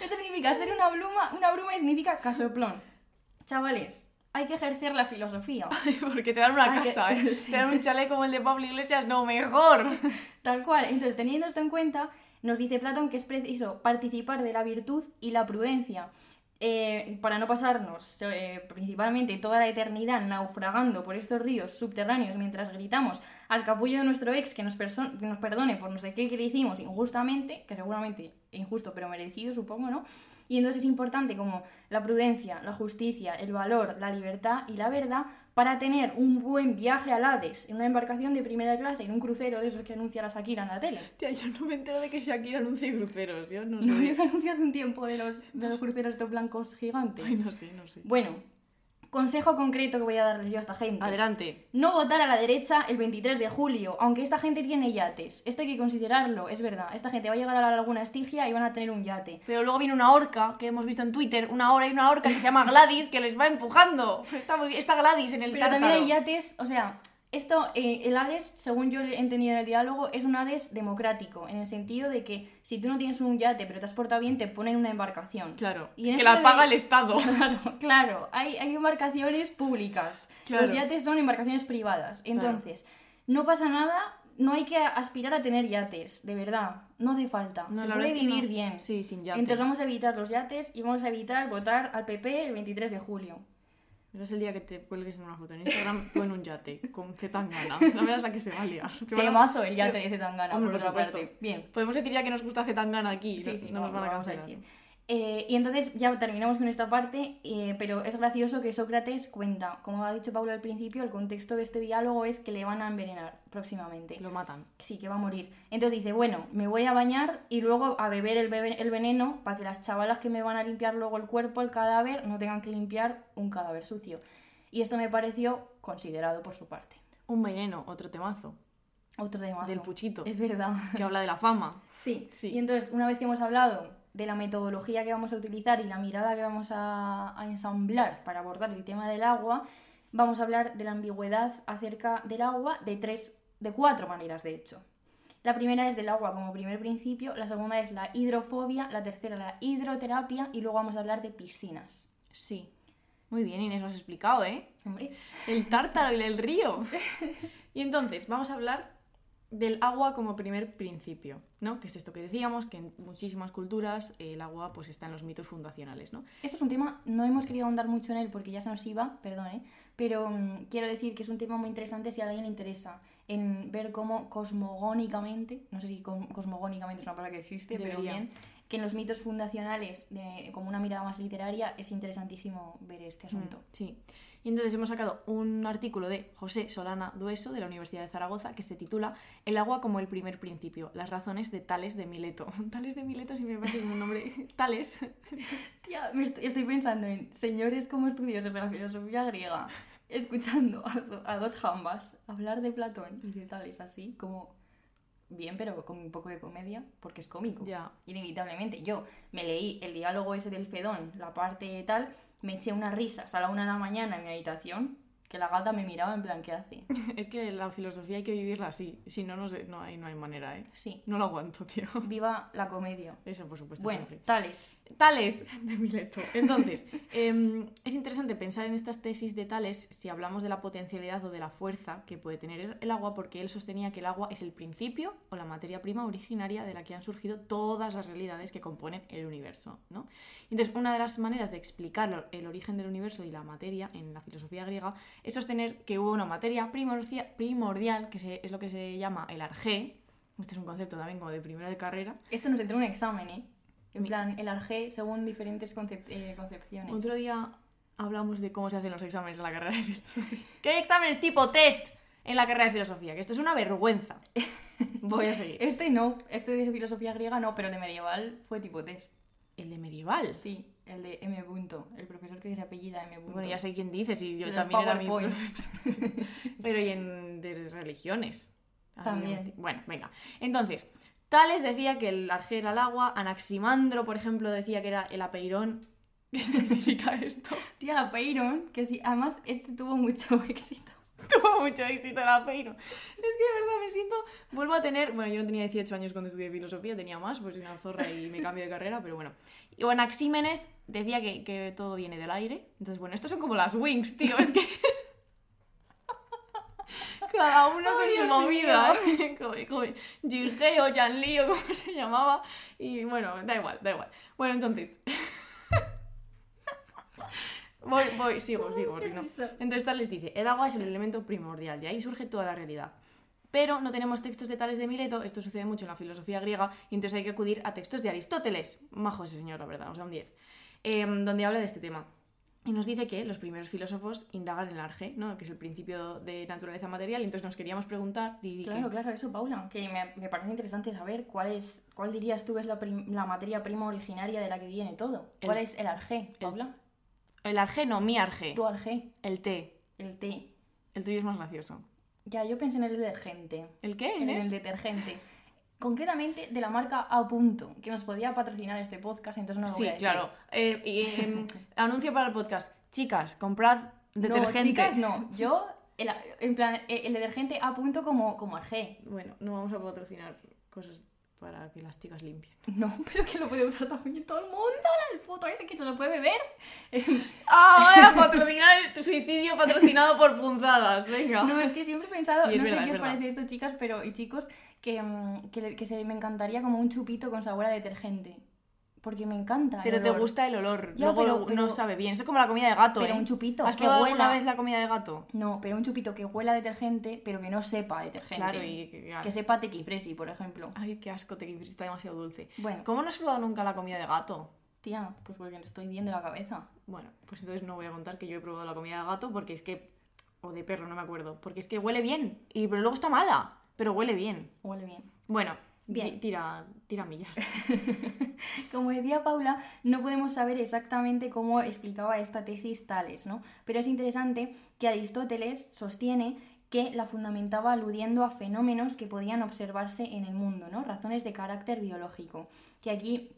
Esto significa ser una bruma, una bruma y significa casoplón. Chavales, hay que ejercer la filosofía. [LAUGHS] Porque te dan una Hay que- casa, ¿eh? sí. [LAUGHS] Te dan un chalet como el de Pablo Iglesias, no, mejor. [LAUGHS] Tal cual. Entonces, teniendo esto en cuenta, nos dice Platón que es preciso participar de la virtud y la prudencia. eh, para no pasarnos eh, principalmente toda la eternidad naufragando por estos ríos subterráneos mientras gritamos al capullo de nuestro ex que nos, que nos perdone por no sé qué que le hicimos injustamente, que seguramente injusto pero merecido supongo, ¿no? Y entonces es importante como la prudencia, la justicia, el valor, la libertad y la verdad para tener un buen viaje al Hades en una embarcación de primera clase, en un crucero de esos que anuncia la Shakira en la tele. Tía, yo no me entero de que Shakira anuncie cruceros, yo no [LAUGHS] ¿No sé. había anunciado un tiempo de los, de los cruceros estos blancos gigantes? Ay, no sé, no sé. Bueno, consejo concreto que voy a darles yo a esta gente. Adelante. No votar a la derecha el 23 de julio, aunque esta gente tiene yates. Esto hay que considerarlo, es verdad. Esta gente va a llegar a la laguna Estigia y van a tener un yate. Pero luego viene una orca que hemos visto en Twitter, una hora y una orca que se llama [LAUGHS] Gladys que les va empujando. Está, muy- está Gladys en el Pero también hay yates, o sea, esto, eh, el Hades, según yo he entendido en el diálogo, es un Hades democrático, en el sentido de que si tú no tienes un yate pero te has portado bien, te ponen una embarcación. Claro, Y en que la paga el Estado. [LAUGHS] Claro, claro, hay, hay embarcaciones públicas. Claro. Los yates son embarcaciones privadas. Entonces, no pasa nada, no hay que aspirar a tener yates, de verdad. No hace falta. No, Se la puede verdad es que vivir no. bien. Sí, sin yate. Entonces vamos a evitar los yates y vamos a evitar votar al PP el 23 de julio. Pero es el día que te cuelgues en una foto en Instagram tú en un yate con Z Tangana. No veas la que se va a liar. Te van a- Temazo el yate de Zetangana, Hombre, por por otra parte. Bien. Podemos decir ya que nos gusta Z Tangana aquí. Sí, no, sí, no nos vamos, van a vamos a cancelar. decir. Eh, y entonces ya terminamos con esta parte, eh, pero es gracioso que Sócrates cuenta, como ha dicho Paula al principio, el contexto de este diálogo es que le van a envenenar próximamente. Lo matan. Sí, que va a morir. Entonces dice, bueno, me voy a bañar y luego a beber el, bebe- el veneno para que las chavalas que me van a limpiar luego el cuerpo, el cadáver, no tengan que limpiar un cadáver sucio. Y esto me pareció considerado por su parte. Un veneno, otro temazo. Otro tema. Del puchito. Es verdad. Que habla de la fama. Sí. Sí. Y entonces, una vez que hemos hablado de la metodología que vamos a utilizar y la mirada que vamos a, a ensamblar para abordar el tema del agua, vamos a hablar de la ambigüedad acerca del agua de tres, de cuatro maneras, de hecho. La primera es del agua como primer principio, la segunda es la hidrofobia, la tercera la hidroterapia y luego vamos a hablar de piscinas. Sí. Muy bien, Inés, lo has explicado, ¿eh? Hombre, El tártaro y el río. [LAUGHS] Y entonces, vamos a hablar del agua como primer principio, ¿no? Que es esto que decíamos, que en muchísimas culturas el agua pues está en los mitos fundacionales, ¿no? Esto es un tema, no hemos querido ahondar mucho en él porque ya se nos iba, perdón, ¿eh? pero mm, quiero decir que es un tema muy interesante si a alguien le interesa en ver cómo cosmogónicamente, no sé si cosmogónicamente es una palabra que existe, pero bien, que en los mitos fundacionales, de, como una mirada más literaria, es interesantísimo ver este asunto. Mm, Sí. Y entonces hemos sacado un artículo de José Solana Dueso de la Universidad de Zaragoza que se titula El agua como el primer principio, las razones de Tales de Mileto. [LAUGHS] Tales de Mileto sí me parece un nombre. [LAUGHS] Tales. [LAUGHS] Tía, me est- estoy pensando en señores como estudiosos de la filosofía griega, escuchando a, do- a dos jambas hablar de Platón y de tales así, como bien, pero con un poco de comedia, porque es cómico. Ya. Inevitablemente. Yo me leí el diálogo ese del Fedón, la parte tal, me eché unas risas a la una de la mañana en mi habitación, que la gata me miraba en plan, ¿qué hace? [LAUGHS] Es que la filosofía hay que vivirla así. Si no, no, sé, no, hay, no hay manera, ¿eh? Sí, No lo aguanto, tío. [LAUGHS] viva la comedia. Eso, por supuesto, Bueno, siempre. tales. Tales de Mileto. Entonces, [LAUGHS] em, es interesante pensar en estas tesis de Tales si hablamos de la potencialidad o de la fuerza que puede tener el- agua, porque él sostenía que el agua es el principio o la materia prima originaria de la que han surgido todas las realidades que componen el universo. ¿no? Entonces, una de las maneras de explicar el origen del universo y la materia en la filosofía griega es sostener que hubo una materia primordial, que se- es lo que se llama el arjé. Este es un concepto también como de primera de carrera. Esto nos entró en un examen, ¿eh? En Mi- plan, el arjé según diferentes concep- eh, concepciones. Otro día hablamos de cómo se hacen los exámenes en la carrera de filosofía. ¿Qué hay exámenes tipo test en la carrera de filosofía? Que esto es una vergüenza. [LAUGHS] Voy a seguir. Este no, este de filosofía griega no, pero el de medieval fue tipo test. El de medieval. Sí, el de M. Punto, el profesor que se apellida M. Punto. Bueno, ya sé quién dice, si yo De también era mi. [LAUGHS] Pero y en de religiones. También. Había- Bueno, venga. Entonces, Tales decía que el arjé era el agua, Anaximandro, por ejemplo, decía que era el apeirón. [LAUGHS] ¿Qué significa esto? Tía, la Peyron, que sí, además este tuvo mucho [LAUGHS] éxito. Tuvo mucho éxito el apeiro. Es que de verdad me siento. Vuelvo a tener. Bueno, yo no tenía 18 años cuando estudié filosofía, tenía más, pues soy una zorra y me cambio de carrera, pero bueno. Y bueno, Anaxímenes decía que, que todo viene del aire. Entonces, bueno, estos son como las wings, tío, es que. [LAUGHS] Cada uno con su movida, ¿eh? [LAUGHS] Como, como Jinhei o Janli o [LAUGHS] como se llamaba. Y bueno, da igual, da igual. Bueno, entonces. Voy, voy, sigo, sigo, si no. Entonces tal les dice, el agua es el elemento primordial, de ahí surge toda la realidad. Pero no tenemos textos de Tales de Mileto, esto sucede mucho en la filosofía griega, y entonces hay que acudir a textos de Aristóteles, majo ese señor, la verdad, o sea, un 10, em, donde habla de este tema. Y nos dice que los primeros filósofos indagan en el arge, ¿no? que es el principio de naturaleza material, y entonces nos queríamos preguntar, y Claro, que- claro, eso, Paula, que me, me parece interesante saber cuál es, cuál dirías tú es la, la materia prima originaria de la que viene todo. ¿Cuál El- es el arjé, Paula? El arge no, mi arge, Tu arjé, el té, el té. el tuyo es más gracioso. Ya, yo pensé en el detergente. ¿El qué, En el detergente. Concretamente de la marca A. Punto, que nos podía patrocinar este podcast, entonces no lo voy Sí, a decir. claro. Eh, y, em, [LAUGHS] anuncio para el podcast. Chicas, comprad detergente. No, chicas, no. [LAUGHS] Yo, el, en plan, el, detergente A. Punto como, como arjé. Bueno, no vamos a patrocinar cosas para que las chicas limpien. [LAUGHS] No, pero que lo puede usar también todo el mundo. El puto ese que se lo puede beber. [LAUGHS] ¡Ah! Voy a patrocinar el suicidio patrocinado por punzadas. Venga. No, es que siempre he pensado, Sí, no verdad, sé qué os parece esto, chicas, pero y chicos, que, mm, que, que se me encantaría como un chupito con sabor a detergente. Porque me encanta. el Pero te gusta el olor. Ya, Luego pero- no sabe bien. Eso es como la comida de gato, Pero ¿eh? un chupito ¿Has que probado alguna huela- vez la comida de gato? No, pero un chupito que huela a detergente, pero que no sepa a detergente. Claro, y que... Que sepa tequifresi, por ejemplo. Ay, qué asco, te está demasiado dulce. Bueno, ¿Cómo no has probado nunca la comida de gato? Tía, pues porque estoy bien de la cabeza. Bueno, pues entonces no voy a contar que yo he probado la comida de gato porque es que. O de perro, no me acuerdo. Porque es que huele bien. Y pero luego está mala. Pero huele bien. Huele bien. Bueno, Bien. tira, tira millas. [LAUGHS] Como decía Paula, no podemos saber exactamente cómo explicaba esta tesis Tales, ¿no? Pero es interesante que Aristóteles sostiene que la fundamentaba aludiendo a fenómenos que podían observarse en el mundo, ¿no? Razones de carácter biológico. Que aquí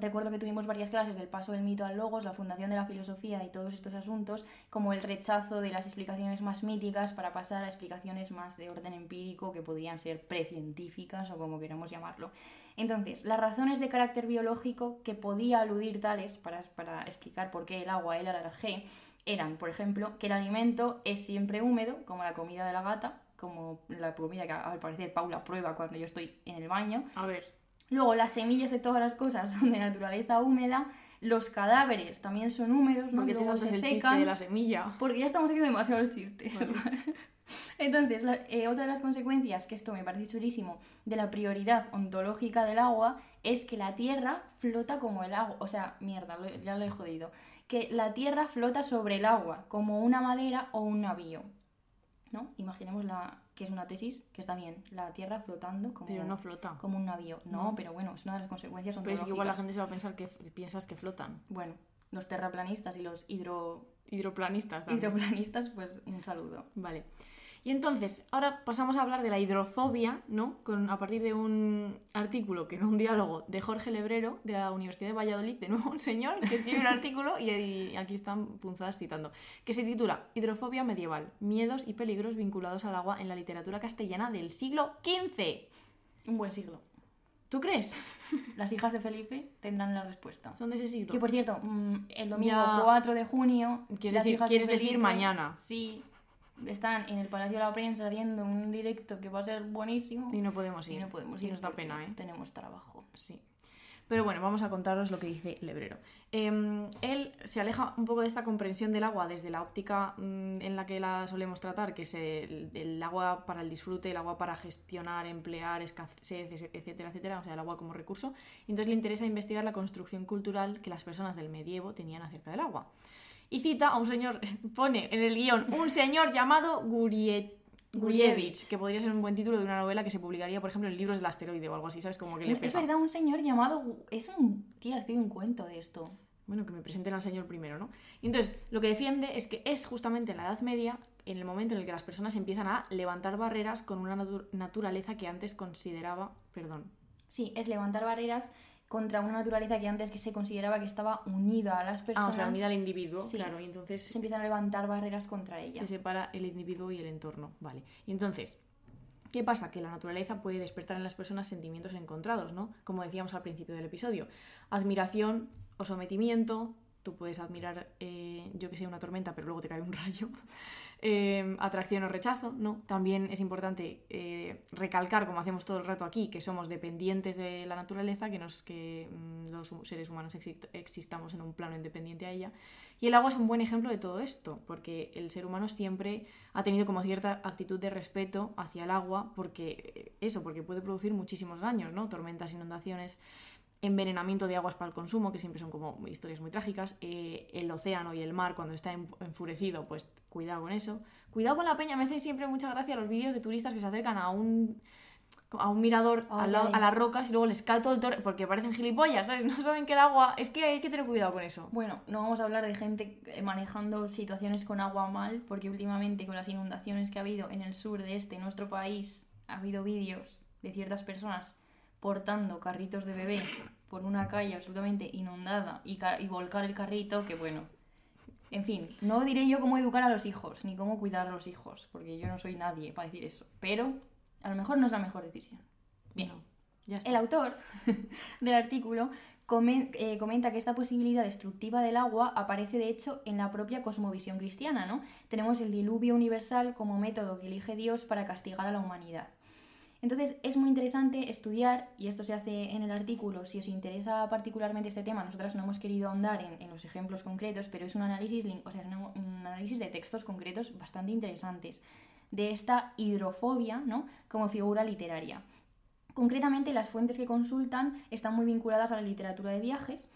recuerdo que tuvimos varias clases del paso del mito al logos, la fundación de la filosofía y todos estos asuntos, como el rechazo de las explicaciones más míticas para pasar a explicaciones más de orden empírico que podrían ser precientíficas o como queramos llamarlo. Entonces, las razones de carácter biológico que podía aludir tales para, para explicar por qué el agua era la G eran, por ejemplo, que el alimento es siempre húmedo, como la comida de la gata, como la comida que al parecer Paula prueba cuando yo estoy en el baño, A ver. Luego, las semillas de todas las cosas son de naturaleza húmeda. Los cadáveres también son húmedos, ¿no? ¿Por Y qué te luego saltas se el chiste secan. de la semilla? Porque ya estamos haciendo demasiados chistes. [LAUGHS] Entonces, la- eh, otra de las consecuencias, que esto me parece chulísimo, de la prioridad ontológica del agua es que la Tierra flota como el agua. O sea, mierda, lo- ya lo he jodido. Que la Tierra flota sobre el agua, como una madera o un navío. ¿No? Imaginemos la, que es una tesis, que está bien, la Tierra flotando como, Pero no flota. como un navío. No, No. pero bueno, es una de las consecuencias Pero es que igual la gente se va a pensar que piensas que flotan. Bueno, los terraplanistas y los hidro... Hidroplanistas también. hidroplanistas, pues un saludo. Vale. Y entonces, ahora pasamos a hablar de la hidrofobia, ¿no? Con, a partir de un artículo, que no un diálogo, de Jorge Lebrero, de la Universidad de Valladolid, de nuevo un señor que escribe un artículo y, y aquí están punzadas citando, que se titula Hidrofobia medieval, miedos y peligros vinculados al agua en la literatura castellana del siglo XV. Un buen siglo. ¿Tú crees? Las hijas de Felipe tendrán la respuesta. Son de ese siglo. Que por cierto, mm, el domingo Ya. 4 de junio. Quieres decir- hijas de quieres decir Felipe, mañana. Sí. Están en el Palacio de la Prensa haciendo un directo que va a ser buenísimo. Y no podemos Y ir. no podemos Y ir. nos da pena, ¿eh? Tenemos trabajo. Sí. Pero bueno, vamos a contaros lo que dice Lebrero. Eh, él se aleja un poco de esta comprensión del agua desde la óptica mm, en la que la solemos tratar, que es el, el agua para el disfrute, el agua para gestionar, emplear, escasez, etcétera, etcétera, o sea, el agua como recurso. Y entonces le interesa investigar la construcción cultural que las personas del medievo tenían acerca del agua. Y cita a un señor, [LAUGHS] pone en el guion, un señor llamado Guriet. Gurievich, que podría ser un buen título de una novela que se publicaría, por ejemplo, en libros del asteroide o algo así, ¿sabes? Como que le es verdad, un señor llamado. Es un. Tía, escribe un cuento de esto. Bueno, que me presenten al señor primero, ¿no? Y entonces, lo que defiende es que es justamente en la Edad Media, en el momento en el que las personas empiezan a levantar barreras con una natu- naturaleza que antes consideraba, perdón, Sí, es levantar barreras contra una naturaleza que antes que se consideraba que estaba unida a las ah, personas. o sea, unida al individuo, Sí. claro, y entonces Se empiezan a levantar barreras contra ella. se separa el individuo y el entorno, vale. Y entonces, ¿qué pasa? Que la naturaleza puede despertar en las personas sentimientos encontrados, ¿no? Como decíamos al principio del episodio, admiración o sometimiento. Tú puedes admirar, eh, yo que sé, una tormenta, pero luego te cae un [LAUGHS] rayo. Eh, atracción o rechazo, ¿no? También es importante eh, recalcar, como hacemos todo el rato aquí, que somos dependientes de la naturaleza, que, mm, los seres humanos exi- existamos en un plano independiente a ella. Y el agua es un buen ejemplo de todo esto, porque el ser humano siempre ha tenido como cierta actitud de respeto hacia el agua, porque eh, eso, porque puede producir muchísimos daños, ¿no? Tormentas, inundaciones, envenenamiento de aguas para el consumo, que siempre son como historias muy trágicas, eh, el océano y el mar cuando está en- enfurecido, pues cuidado con eso. Cuidado con la peña, me hace siempre mucha gracia los vídeos de turistas que se acercan a un a un mirador Ay, al lado, a las rocas y luego les cae todo el torre porque parecen gilipollas, ¿sabes? No saben que el agua... Es que hay que tener cuidado con eso. Bueno, no vamos a hablar de gente eh, manejando situaciones con agua mal, porque últimamente con las inundaciones que ha habido en el sur de este nuestro país, ha habido vídeos de ciertas personas portando carritos de bebé por una calle absolutamente inundada y, y volcar el carrito, que bueno. En fin, no diré yo cómo educar a los hijos, ni cómo cuidar a los hijos, porque yo no soy nadie para decir eso. Pero a lo mejor no es la mejor decisión. Bien. No, ya está. El autor [LAUGHS] del artículo comen- eh, comenta que esta posibilidad destructiva del agua aparece de hecho en la propia cosmovisión cristiana, ¿no? Tenemos el diluvio universal como método que elige Dios para castigar a la humanidad. Entonces es muy interesante estudiar, y esto se hace en el artículo, si os interesa particularmente este tema, nosotras no hemos querido ahondar en, en los ejemplos concretos, pero es un análisis, o sea, un análisis de textos concretos bastante interesantes de esta hidrofobia ¿no? como figura literaria. Concretamente, las fuentes que consultan están muy vinculadas a la literatura de viajes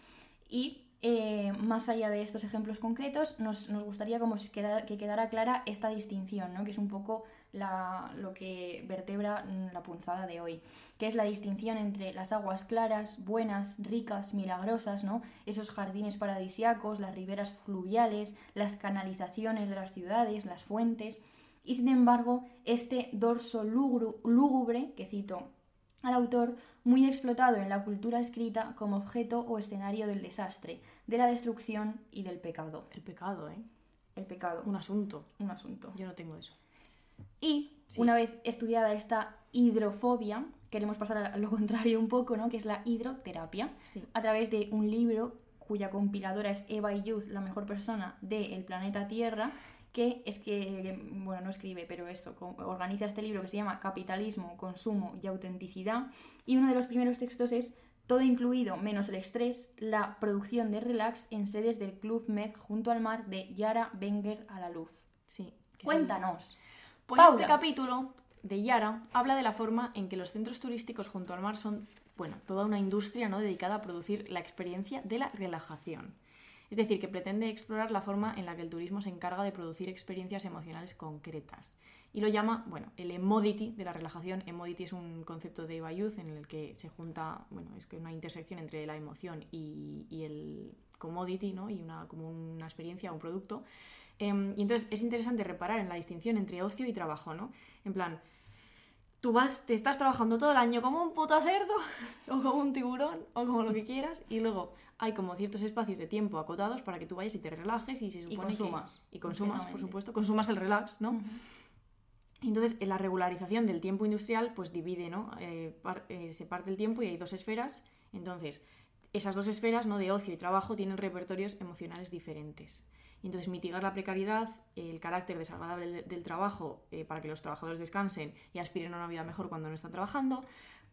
Y eh, más allá de estos ejemplos concretos, nos, nos gustaría como que quedara clara esta distinción, ¿no? que es un poco la- lo que vertebra mm, la punzada de hoy, que es la distinción entre las aguas claras, buenas, ricas, milagrosas, ¿no? esos jardines paradisiacos, las riberas fluviales, las canalizaciones de las ciudades, las fuentes, y sin embargo, este dorso lúgubre, que cito al autor, muy explotado en la cultura escrita como objeto o escenario del desastre, de la destrucción y del pecado. El pecado, ¿eh? El pecado, Un asunto. un asunto. Yo no tengo eso. Y Sí. una vez estudiada esta hidrofobia, queremos pasar a lo [LAUGHS] contrario un poco, ¿no? que es la hidroterapia, Sí. a través de un libro cuya compiladora es Eva Youth, la mejor persona del planeta Tierra, que es que, bueno, no escribe, pero eso, organiza este libro que se llama Capitalismo, Consumo y Autenticidad. Y uno de los primeros textos es todo incluido menos el estrés, la producción de relax en sedes del Club Med junto al mar de Yara Wenger a la luz. Sí. Cuéntanos. Pues Paula. este capítulo de Yara habla de la forma en que los centros turísticos junto al mar son, bueno, toda una industria ¿no? dedicada a producir la experiencia de la relajación. Es decir, que pretende explorar la forma en la que el turismo se encarga de producir experiencias emocionales concretas. Y lo llama, bueno, el emodity de la relajación. Emodity es un concepto de Bayuz en el que se junta, bueno, es que una intersección entre la emoción y, y el commodity, ¿no? Y una, como una experiencia, un producto. Em, y entonces es interesante reparar en la distinción entre ocio y trabajo, ¿no? En plan, tú vas, te estás trabajando todo el año como un puto cerdo, [LAUGHS] o como un tiburón, o como lo que quieras, y luego hay como ciertos espacios de tiempo acotados para que tú vayas y te relajes y se supone que- consumas, y consumas, por supuesto, consumas el relax, ¿no? Y Entonces, en la regularización del tiempo industrial, pues divide, ¿no? Eh, par- eh, se parte el tiempo y hay dos esferas. Entonces, esas dos esferas, ¿no? De ocio y trabajo, tienen repertorios emocionales diferentes. Entonces, mitigar la precariedad, el carácter desagradable de- del trabajo eh, para que los trabajadores descansen y aspiren a una vida mejor cuando no están trabajando.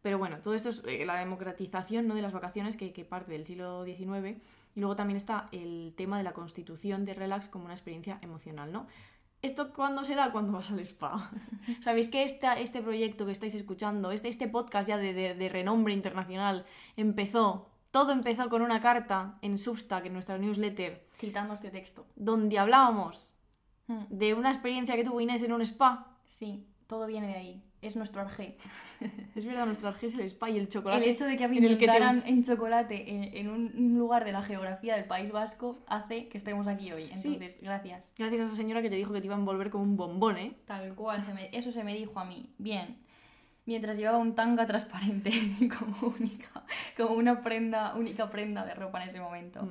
Pero bueno, todo esto es eh, la democratización ¿no? de las vacaciones que, que parte del siglo XIX. Y luego también está el tema de la constitución de relax como una experiencia emocional, ¿no? ¿Esto cuándo se da? Cuando vas al spa. [LAUGHS] ¿Sabéis que este proyecto que estáis escuchando, este, este podcast ya de renombre internacional, empezó, todo empezó con una carta en Substack, en nuestra newsletter, Citando este texto. donde hablábamos Mm, de una experiencia que tuvo Inés en un spa. Sí, todo viene de ahí. Es nuestro arjé. [LAUGHS] Es verdad, nuestra arjé es el spa y el chocolate. El hecho de que en el que te- en chocolate en, en un lugar de la geografía del País Vasco hace que estemos aquí hoy. Sí. Entonces, gracias. Gracias a esa señora que te dijo que te iba a envolver como un bombón, ¿eh? Tal cual, se me- eso se me dijo a mí. Bien. Mientras llevaba un tanga transparente [LAUGHS] como única, como una prenda, única prenda de ropa en ese momento. Mm.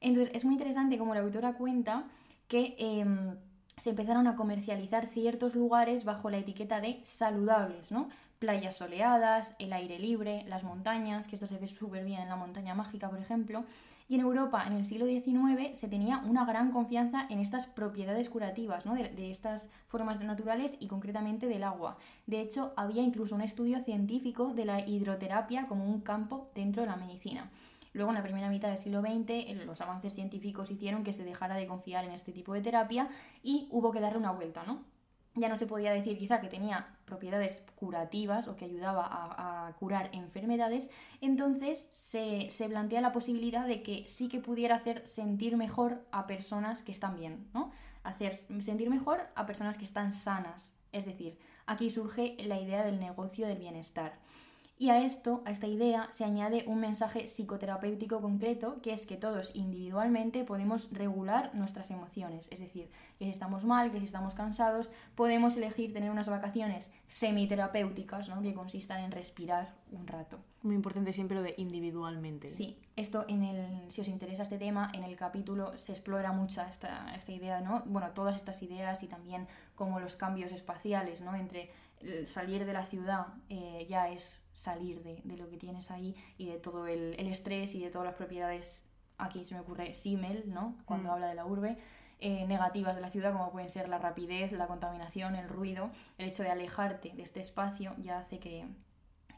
Entonces, es muy interesante como la autora cuenta que em, se empezaron a comercializar ciertos lugares bajo la etiqueta de saludables, ¿no? Playas soleadas, el aire libre, las montañas, que esto se ve súper bien en la montaña mágica, por ejemplo. Y en Europa, en el siglo XIX, se tenía una gran confianza en estas propiedades curativas, ¿no? de, estas formas naturales y concretamente del agua. De hecho, había incluso un estudio científico de la hidroterapia como un campo dentro de la medicina. Luego, en la primera mitad del siglo XX, los avances científicos hicieron que se dejara de confiar en este tipo de terapia y hubo que darle una vuelta, ¿no? Ya no se podía decir quizá que tenía propiedades curativas o que ayudaba a, curar enfermedades, entonces se, se plantea la posibilidad de que sí que pudiera hacer sentir mejor a personas que están bien, ¿no? Hacer sentir mejor a personas que están sanas. Es decir, aquí surge la idea del negocio del bienestar. Y a esto, a esta idea, se añade un mensaje psicoterapéutico concreto, que es que todos individualmente podemos regular nuestras emociones. Es decir, que si estamos mal, que si estamos cansados, podemos elegir tener unas vacaciones semiterapéuticas, ¿no? que consistan en respirar un rato. Muy importante siempre lo de individualmente. Sí, esto en el, si os interesa este tema, en el capítulo se explora mucho esta, esta idea, ¿no? Bueno, todas estas ideas y también como los cambios espaciales, ¿no? Entre salir de la ciudad eh, ya es salir de, de lo que tienes ahí y de todo el, el estrés y de todas las propiedades, aquí se me ocurre Simmel, ¿no? Cuando Mm. habla de la urbe, eh, negativas de la ciudad, como pueden ser la rapidez, la contaminación, el ruido, el hecho de alejarte de este espacio ya hace que,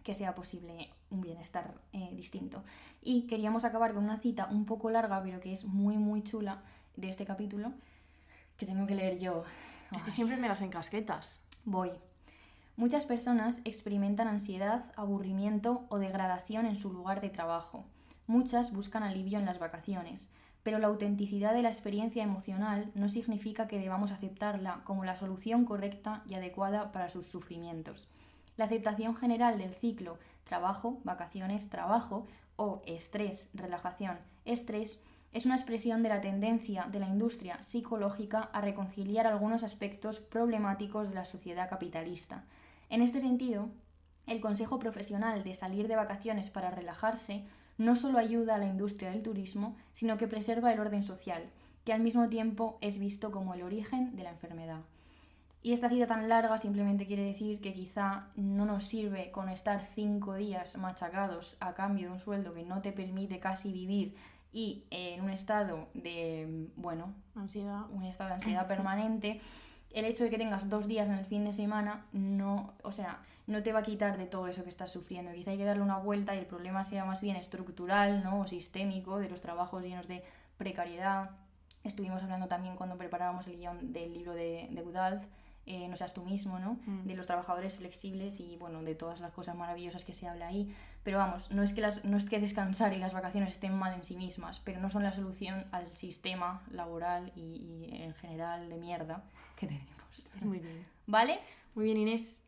que sea posible un bienestar eh, distinto. Y queríamos acabar con una cita un poco larga, pero que es muy, muy chula de este capítulo, que tengo que leer yo. Es que siempre me las encasquetas. Voy. Muchas personas experimentan ansiedad, aburrimiento o degradación en su lugar de trabajo. Muchas buscan alivio en las vacaciones, pero la autenticidad de la experiencia emocional no significa que debamos aceptarla como la solución correcta y adecuada para sus sufrimientos. La aceptación general del ciclo trabajo, vacaciones, trabajo o estrés, relajación, estrés es una expresión de la tendencia de la industria psicológica a reconciliar algunos aspectos problemáticos de la sociedad capitalista. En este sentido, el consejo profesional de salir de vacaciones para relajarse no solo ayuda a la industria del turismo, sino que preserva el orden social, que al mismo tiempo es visto como el origen de la enfermedad. Y esta cita tan larga simplemente quiere decir que quizá no nos sirve con estar cinco días machacados a cambio de un sueldo que no te permite casi vivir y en un estado de, bueno, Ansiedad. un estado de ansiedad permanente, [LAUGHS] el hecho de que tengas dos días en el fin de semana no, o sea, no te va a quitar de todo eso que estás sufriendo. Quizá hay que darle una vuelta y el problema sea más bien estructural, ¿no? O sistémico, de los trabajos llenos de precariedad. Estuvimos hablando también cuando preparábamos el guion del libro de, de eh, No seas tú mismo, ¿no? Mm. De los trabajadores flexibles y, bueno, de todas las cosas maravillosas que se habla ahí. Pero vamos, no es, que las, no es que descansar y las vacaciones estén mal en sí mismas, pero no son la solución al sistema laboral y, y en general de mierda que tenemos. Muy bien. ¿Vale? Muy bien, Inés.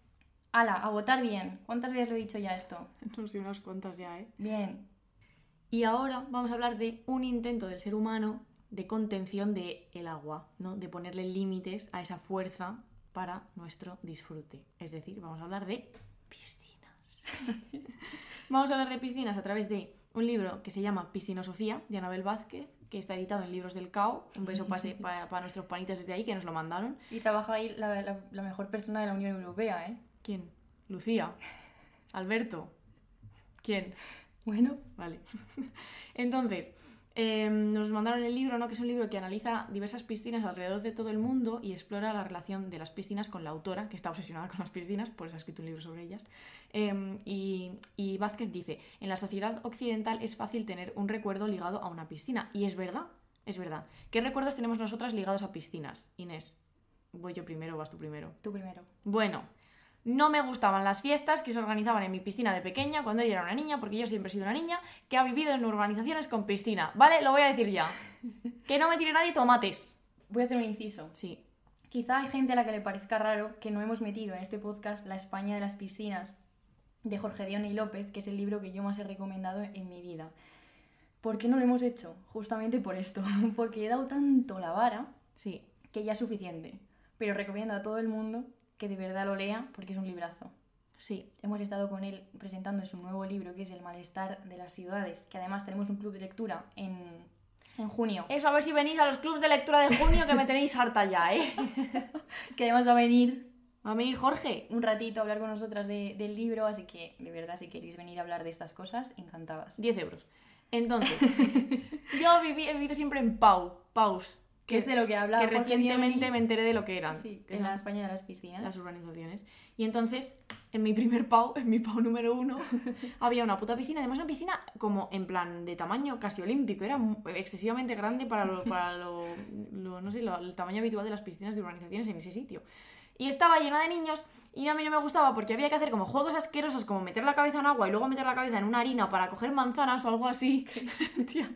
Ala, a votar bien. ¿Cuántas veces lo he dicho ya esto? No sé, unas cuantas ya, ¿eh? Bien. Y ahora vamos a hablar de un intento del ser humano de contención del el agua, ¿no? De ponerle límites a esa fuerza para nuestro disfrute. Es decir, vamos a hablar de piscinas. [LAUGHS] vamos a hablar de piscinas a través de un libro que se llama Piscinosofía, de Anabel Vázquez, que está editado en Libros del Cao. Un beso pase para nuestros panitas desde ahí que nos lo mandaron. Y trabaja ahí la, la- la mejor persona de la Unión Europea, ¿eh? ¿Quién? Lucía. Alberto. ¿Quién? Bueno, Vale. [LAUGHS] Entonces, eh, nos mandaron el libro, ¿no? Que es un libro que analiza diversas piscinas alrededor de todo el mundo y explora la relación de las piscinas con la autora, que está obsesionada con las piscinas, por eso ha escrito un libro sobre ellas. Eh, y, y Vázquez dice, en la sociedad occidental es fácil tener un recuerdo ligado a una piscina. Y es verdad, es verdad. ¿Qué recuerdos tenemos nosotras ligados a piscinas? Inés, voy yo primero o vas tú primero. tú primero. Bueno, no me gustaban las fiestas que se organizaban en mi piscina de pequeña cuando yo era una niña, porque yo siempre he sido una niña que ha vivido en urbanizaciones con piscina. ¿Vale? Lo voy a decir ya. [LAUGHS] Que no me tire nadie tomates. Voy a hacer un inciso. Sí. Quizá hay gente a la que le parezca raro que no hemos metido en este podcast La España de las piscinas de Jorge Dion y López, que es el libro que yo más he recomendado en mi vida. ¿Por qué no lo hemos hecho? Justamente por esto, [LAUGHS] porque he dado tanto la vara Sí. que ya es suficiente. Pero recomiendo a todo el mundo que de verdad lo lea porque es un librazo. Sí. Hemos estado con él presentando su nuevo libro que es El malestar de las ciudades, que además tenemos un club de lectura en, en junio, Eso, a ver si venís a los clubs de lectura de junio que me tenéis harta ya, ¿eh? [LAUGHS] que además va a venir Va a venir Jorge. un ratito a hablar con nosotras de- del libro, así que de verdad si queréis venir a hablar de estas cosas, encantadas. 10 euros. Entonces, [LAUGHS] yo viví, he vivido siempre en Pau. Paus. Que es de lo que hablaba Que Jorge recientemente me enteré de lo que eran. Sí, que son la España de las piscinas. las urbanizaciones. Y entonces, en mi primer PAU, en mi PAU número uno, [LAUGHS] había una puta piscina. Además, una piscina como en plan de tamaño casi olímpico. Era excesivamente grande para, lo, para lo, lo- no sé, lo- el tamaño habitual de las piscinas de urbanizaciones en ese sitio. Y estaba llena de niños y a mí no me gustaba porque había que hacer como juegos asquerosos como meter la cabeza en agua y luego meter la cabeza en una harina para coger manzanas o algo así. [LAUGHS] Tía.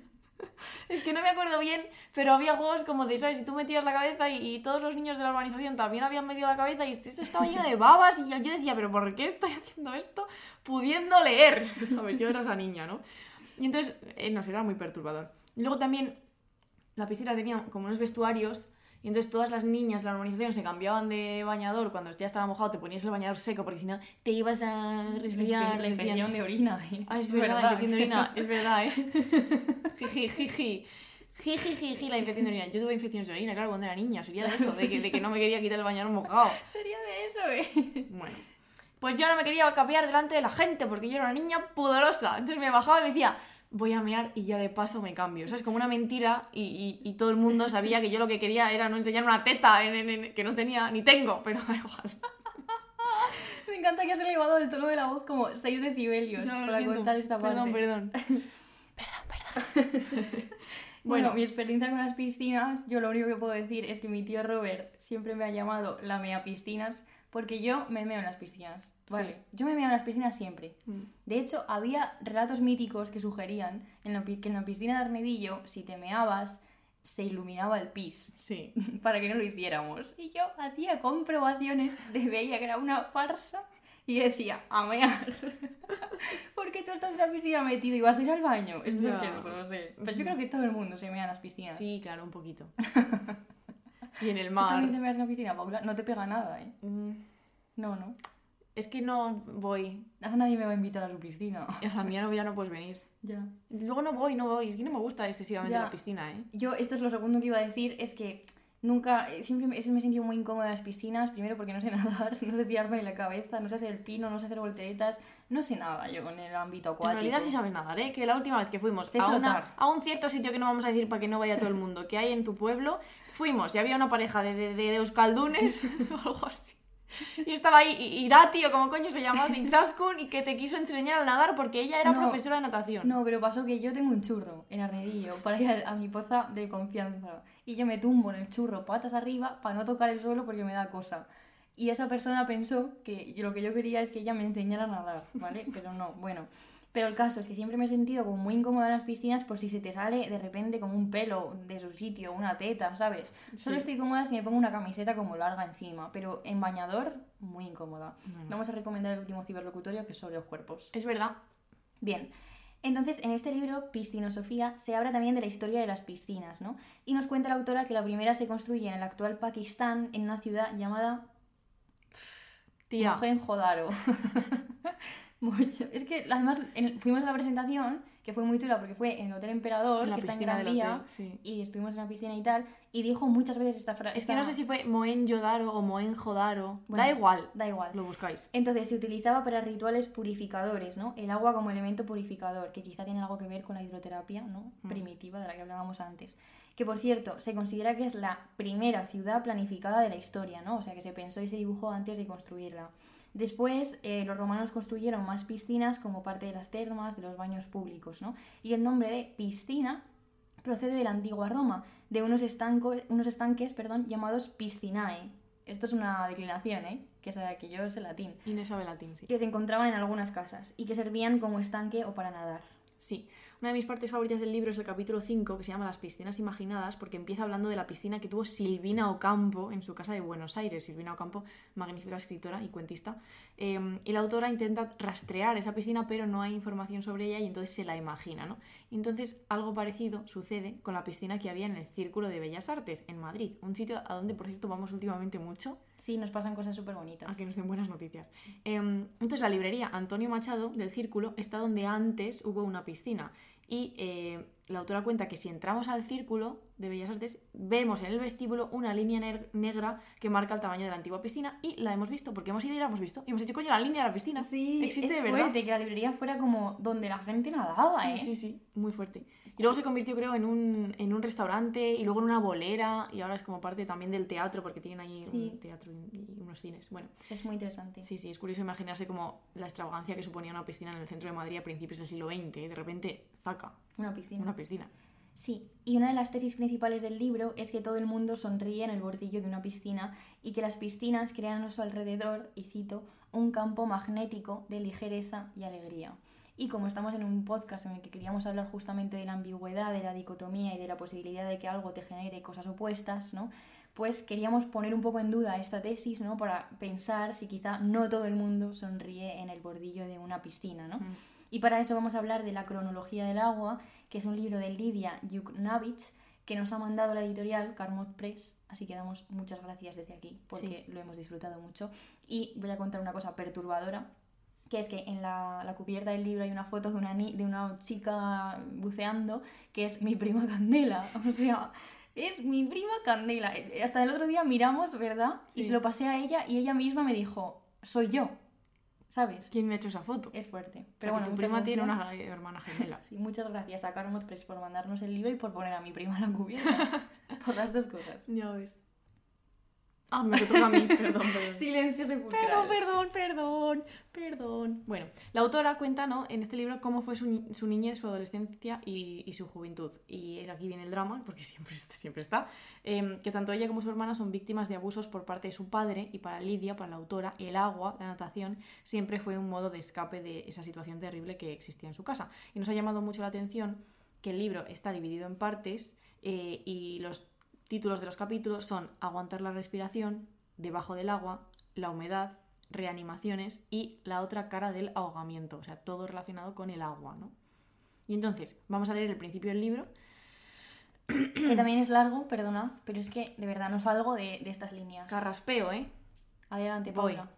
[LAUGHS] Es que no me acuerdo bien, pero había juegos como de, ¿sabes? Si tú metías la cabeza y, todos los niños de la urbanización también habían metido la cabeza y esto estaba lleno de babas y yo, yo decía, ¿pero por qué estoy haciendo esto pudiendo leer? ¿Sabes? Yo era esa niña, ¿no? Y entonces, eh, no sé, era muy perturbador. Y luego también la piscina tenía como unos vestuarios y entonces todas las niñas de la urbanización se cambiaban de bañador cuando ya estaba mojado, te ponías el bañador seco porque si no te ibas a resfriar. la infección de orina. ¿eh? Ah, es, Es verdad, la infección de orina, es verdad, ¿eh? [LAUGHS] Jiji, jiji. Jiji, jiji, la infección de orina. Yo tuve infecciones de orina, claro, cuando era niña. Sería de eso, de que, de que no me quería quitar el bañador mojado. [LAUGHS] Sería de eso, ¿eh? Bueno. Pues yo no me quería capear delante de la gente porque yo era una niña pudorosa. Entonces me bajaba y me decía, voy a mear y ya de paso me cambio. O sea, es como una mentira y, y- y todo el mundo sabía que yo lo que quería era no enseñar una teta en- en- en- que no tenía ni tengo, pero [LAUGHS] igual. [LAUGHS] Me encanta que has elevado el tono de la voz como 6 decibelios No, para siento. contar esta parte. Perdón, [LAUGHS] perdón. Bueno, Bueno. mi experiencia con las piscinas, yo lo único que puedo decir es que mi tío Robert siempre me ha llamado la mea piscinas porque yo me meo en las piscinas. Vale, yo me veía en las piscinas siempre. Mm. De hecho, había relatos míticos que sugerían en la que en la piscina de Arnedillo, si te meabas, se iluminaba el pis Sí. [LAUGHS] para que no lo hiciéramos. Y yo hacía comprobaciones de veía que era una farsa y decía, a mear. [LAUGHS] Porque tú estás en la piscina metido y vas a ir al baño. Esto es Ya. que no sé. Pero yo creo que todo el mundo se mea en las piscinas. Sí, claro, un poquito. [LAUGHS] y en el ¿Tú mar. también te meas en la piscina, Paula? No te pega nada, ¿eh? Mm, No, no. Es que no voy. A nadie me va a invitar a su piscina. A la mía no, ya no puedes venir. ya. Luego no voy, no voy. Es que no me gusta excesivamente Ya. la piscina, ¿eh? Yo, esto es lo segundo que iba a decir, es que nunca, eh, siempre me, me he sentido muy incómoda en las piscinas, primero porque no sé [LAUGHS] nadar, no sé tirarme de la cabeza, no sé hacer el pino, no sé hacer volteretas, no sé nada yo en el ámbito En acuático. realidad sí sabes nadar, ¿eh? Que la última vez que fuimos Sé a, una- a un cierto sitio que no vamos a decir para que no vaya todo el mundo, que hay en tu pueblo, fuimos y había una pareja de, de, de euskaldunes [LAUGHS] o algo así. Y estaba ahí Irati o como coño se llamaba, Izaskun, y que te quiso enseñar a nadar porque ella era No. profesora de natación. No, pero pasó que yo tengo un churro en Arnedillo para ir a, a mi poza de confianza. Y yo me tumbo en el churro patas arriba para no tocar el suelo porque me da cosa. Y esa persona pensó que yo- lo que yo quería es que ella me enseñara a nadar, ¿vale? Pero no, bueno. Pero el caso es que siempre me he sentido como muy incómoda en las piscinas por si se te sale de repente como un pelo de su sitio, una teta, ¿sabes? Solo estoy cómoda si me pongo una camiseta como larga encima, pero en bañador, muy incómoda. Bueno. Vamos a recomendar el último ciberlocutorio que es sobre los cuerpos. Es verdad. Bien, entonces en este libro, Piscinosofía, se habla también de la historia de las piscinas, ¿no? Y nos cuenta la autora que la primera se construye en el actual Pakistán, en una ciudad llamada Tía. Mohenjo-Daro. [LAUGHS] Mucho. es que además en- fuimos a la presentación, que fue muy chula porque fue en el Hotel Emperador, En la que está en piscina Gran Vía, hotel, sí. y estuvimos en la piscina y tal, y dijo muchas veces esta frase. Es que no sé si fue Mohenjo-Daro o Mohenjo-Daro. da igual. Da igual. Lo buscáis. Entonces se utilizaba para rituales purificadores, ¿no? El agua como elemento purificador, que quizá tiene algo que ver con la hidroterapia, ¿no? Mm. Primitiva de la que hablábamos antes. Que por cierto, se considera que es la primera ciudad planificada de la historia, ¿no? O sea que se pensó y se dibujó antes de construirla. Después, eh, los romanos construyeron más piscinas como parte de las termas, de los baños públicos, ¿no? Y el nombre de piscina procede de la antigua Roma, de unos, estancos, unos estanques perdón, llamados piscinae. Esto es una declinación, ¿eh? Que, es, que yo sé latín Inés sabe latín, sí. que se encontraban en algunas casas y que servían como estanque o para nadar. Sí, una de mis partes favoritas del libro es el capítulo 5, que se llama Las piscinas imaginadas, porque empieza hablando de la piscina que tuvo Silvina Ocampo en su casa de Buenos Aires. Silvina Ocampo, magnífica escritora y cuentista. Eh, y la autora intenta rastrear esa piscina, pero no hay información sobre ella y entonces se la imagina, ¿no? Entonces algo parecido sucede con la piscina que había en el Círculo de Bellas Artes, en Madrid. Un sitio a donde, por cierto, vamos últimamente mucho. Sí, nos pasan cosas súper bonitas. A que nos den buenas noticias. Em, entonces, la librería Antonio Machado del Círculo está donde antes hubo una piscina. Y eh, la autora cuenta que si entramos al Círculo de Bellas Artes, vemos en el vestíbulo una línea neg- negra que marca el tamaño de la antigua piscina y la hemos visto, porque hemos ido y la hemos visto. Y hemos dicho, coño, la línea de la piscina. Sí, existe es de verdad. fuerte que la librería fuera como donde la gente nadaba, Sí, ¿eh? sí, sí, muy fuerte. Y luego se convirtió, creo, en un, en un restaurante y luego en una bolera y ahora es como parte también del teatro porque tienen ahí Sí. un teatro y y unos cines. Bueno, Es muy interesante. Sí, sí, es curioso imaginarse como la extravagancia que suponía una piscina en el centro de Madrid a principios del siglo XX. ¿eh? De repente, zaca, Una piscina. una piscina. Sí, y una de las tesis principales del libro es que todo el mundo sonríe en el bordillo de una piscina y que las piscinas crean a su alrededor, y cito, un campo magnético de ligereza y alegría. Y como estamos en un podcast en el que queríamos hablar justamente de la ambigüedad, de la dicotomía y de la posibilidad de que algo te genere cosas opuestas, ¿no? Pues queríamos poner un poco en duda esta tesis, ¿no? Para pensar si quizá no todo el mundo sonríe en el bordillo de una piscina, ¿no? Mm. Y para eso vamos a hablar de La cronología del agua, que es un libro de Lidia Yuknavich, que nos ha mandado la editorial Carmot Press, así que damos muchas gracias desde aquí, porque lo hemos disfrutado mucho. Y voy a contar una cosa perturbadora, que es que en la, la cubierta del libro hay una foto de una, ni- de una chica buceando, que es mi prima Candela, [LAUGHS] o sea... Es mi prima Candela. Hasta el otro día miramos, ¿verdad? Y se lo pasé a ella y ella misma me dijo, soy yo. ¿Sabes? ¿Quién me ha hecho esa foto? Es fuerte. O sea, Pero bueno, tu prima tiene una [LAUGHS] hermana gemela. Sí, muchas gracias a Carmot Press por mandarnos el libro y por poner a mi prima en la cubierta. [LAUGHS] por las dos cosas. ya ves. Ah, me toca a mí, [LAUGHS] perdón, perdón. Silencio sepulcral. Perdón, perdón, perdón, perdón. Bueno, la autora cuenta ¿no? en este libro cómo fue su, ni- su niñez, su adolescencia y, y su juventud. Y aquí viene el drama, porque siempre, está- siempre está, em, que tanto ella como su hermana son víctimas de abusos por parte de su padre y para Lidia, para la autora, el agua, la natación, siempre fue un modo de escape de esa situación terrible que existía en su casa. Y nos ha llamado mucho la atención que el libro está dividido en partes eh, y los títulos de los capítulos son Aguantar la respiración, Debajo del agua, La humedad, Reanimaciones y la otra cara del ahogamiento, o sea, todo relacionado con el agua, ¿no? Y entonces, vamos a leer el principio del libro. Que también es largo, perdonad, pero es que de verdad no salgo de, de estas líneas. Carraspeo, ¿eh? Adelante, Voy. Paula.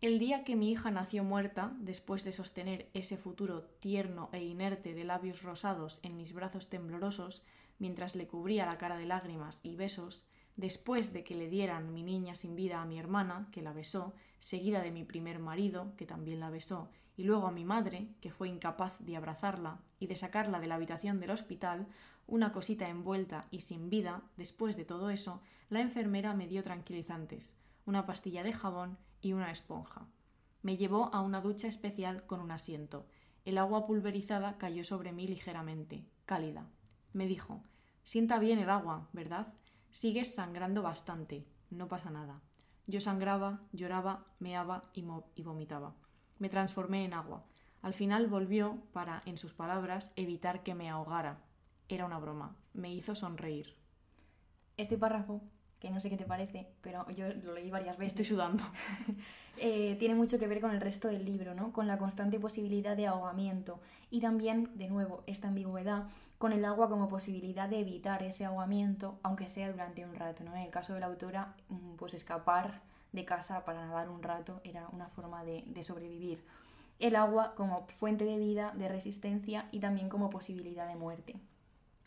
El día que mi hija nació muerta, después de sostener ese futuro tierno e inerte de labios rosados en mis brazos temblorosos, mientras le cubría la cara de lágrimas y besos, después de que le dieran mi niña sin vida a mi hermana, que la besó, seguida de mi primer marido, que también la besó, y luego a mi madre, que fue incapaz de abrazarla y de sacarla de la habitación del hospital, una cosita envuelta y sin vida, después de todo eso, la enfermera me dio tranquilizantes, una pastilla de jabón y una esponja. Me llevó a una ducha especial con un asiento. El agua pulverizada cayó sobre mí ligeramente, cálida. Me dijo Sienta bien el agua, ¿verdad? Sigues sangrando bastante. No pasa nada. Yo sangraba, lloraba, meaba y, vomitaba. Me transformé en agua. Al final volvió para, en sus palabras, evitar que me ahogara. Era una broma. Me hizo sonreír. Este párrafo, que no sé qué te parece, pero yo lo leí varias veces. Estoy sudando. [LAUGHS] eh, tiene mucho que ver con el resto del libro, ¿no? Con la constante posibilidad de ahogamiento y también, de nuevo, esta ambigüedad con el agua como posibilidad de evitar ese ahogamiento, aunque sea durante un rato, ¿no? En el caso de la autora, mm, pues escapar de casa para nadar un rato era una forma de, de sobrevivir. El agua como fuente de vida, de resistencia y también como posibilidad de muerte.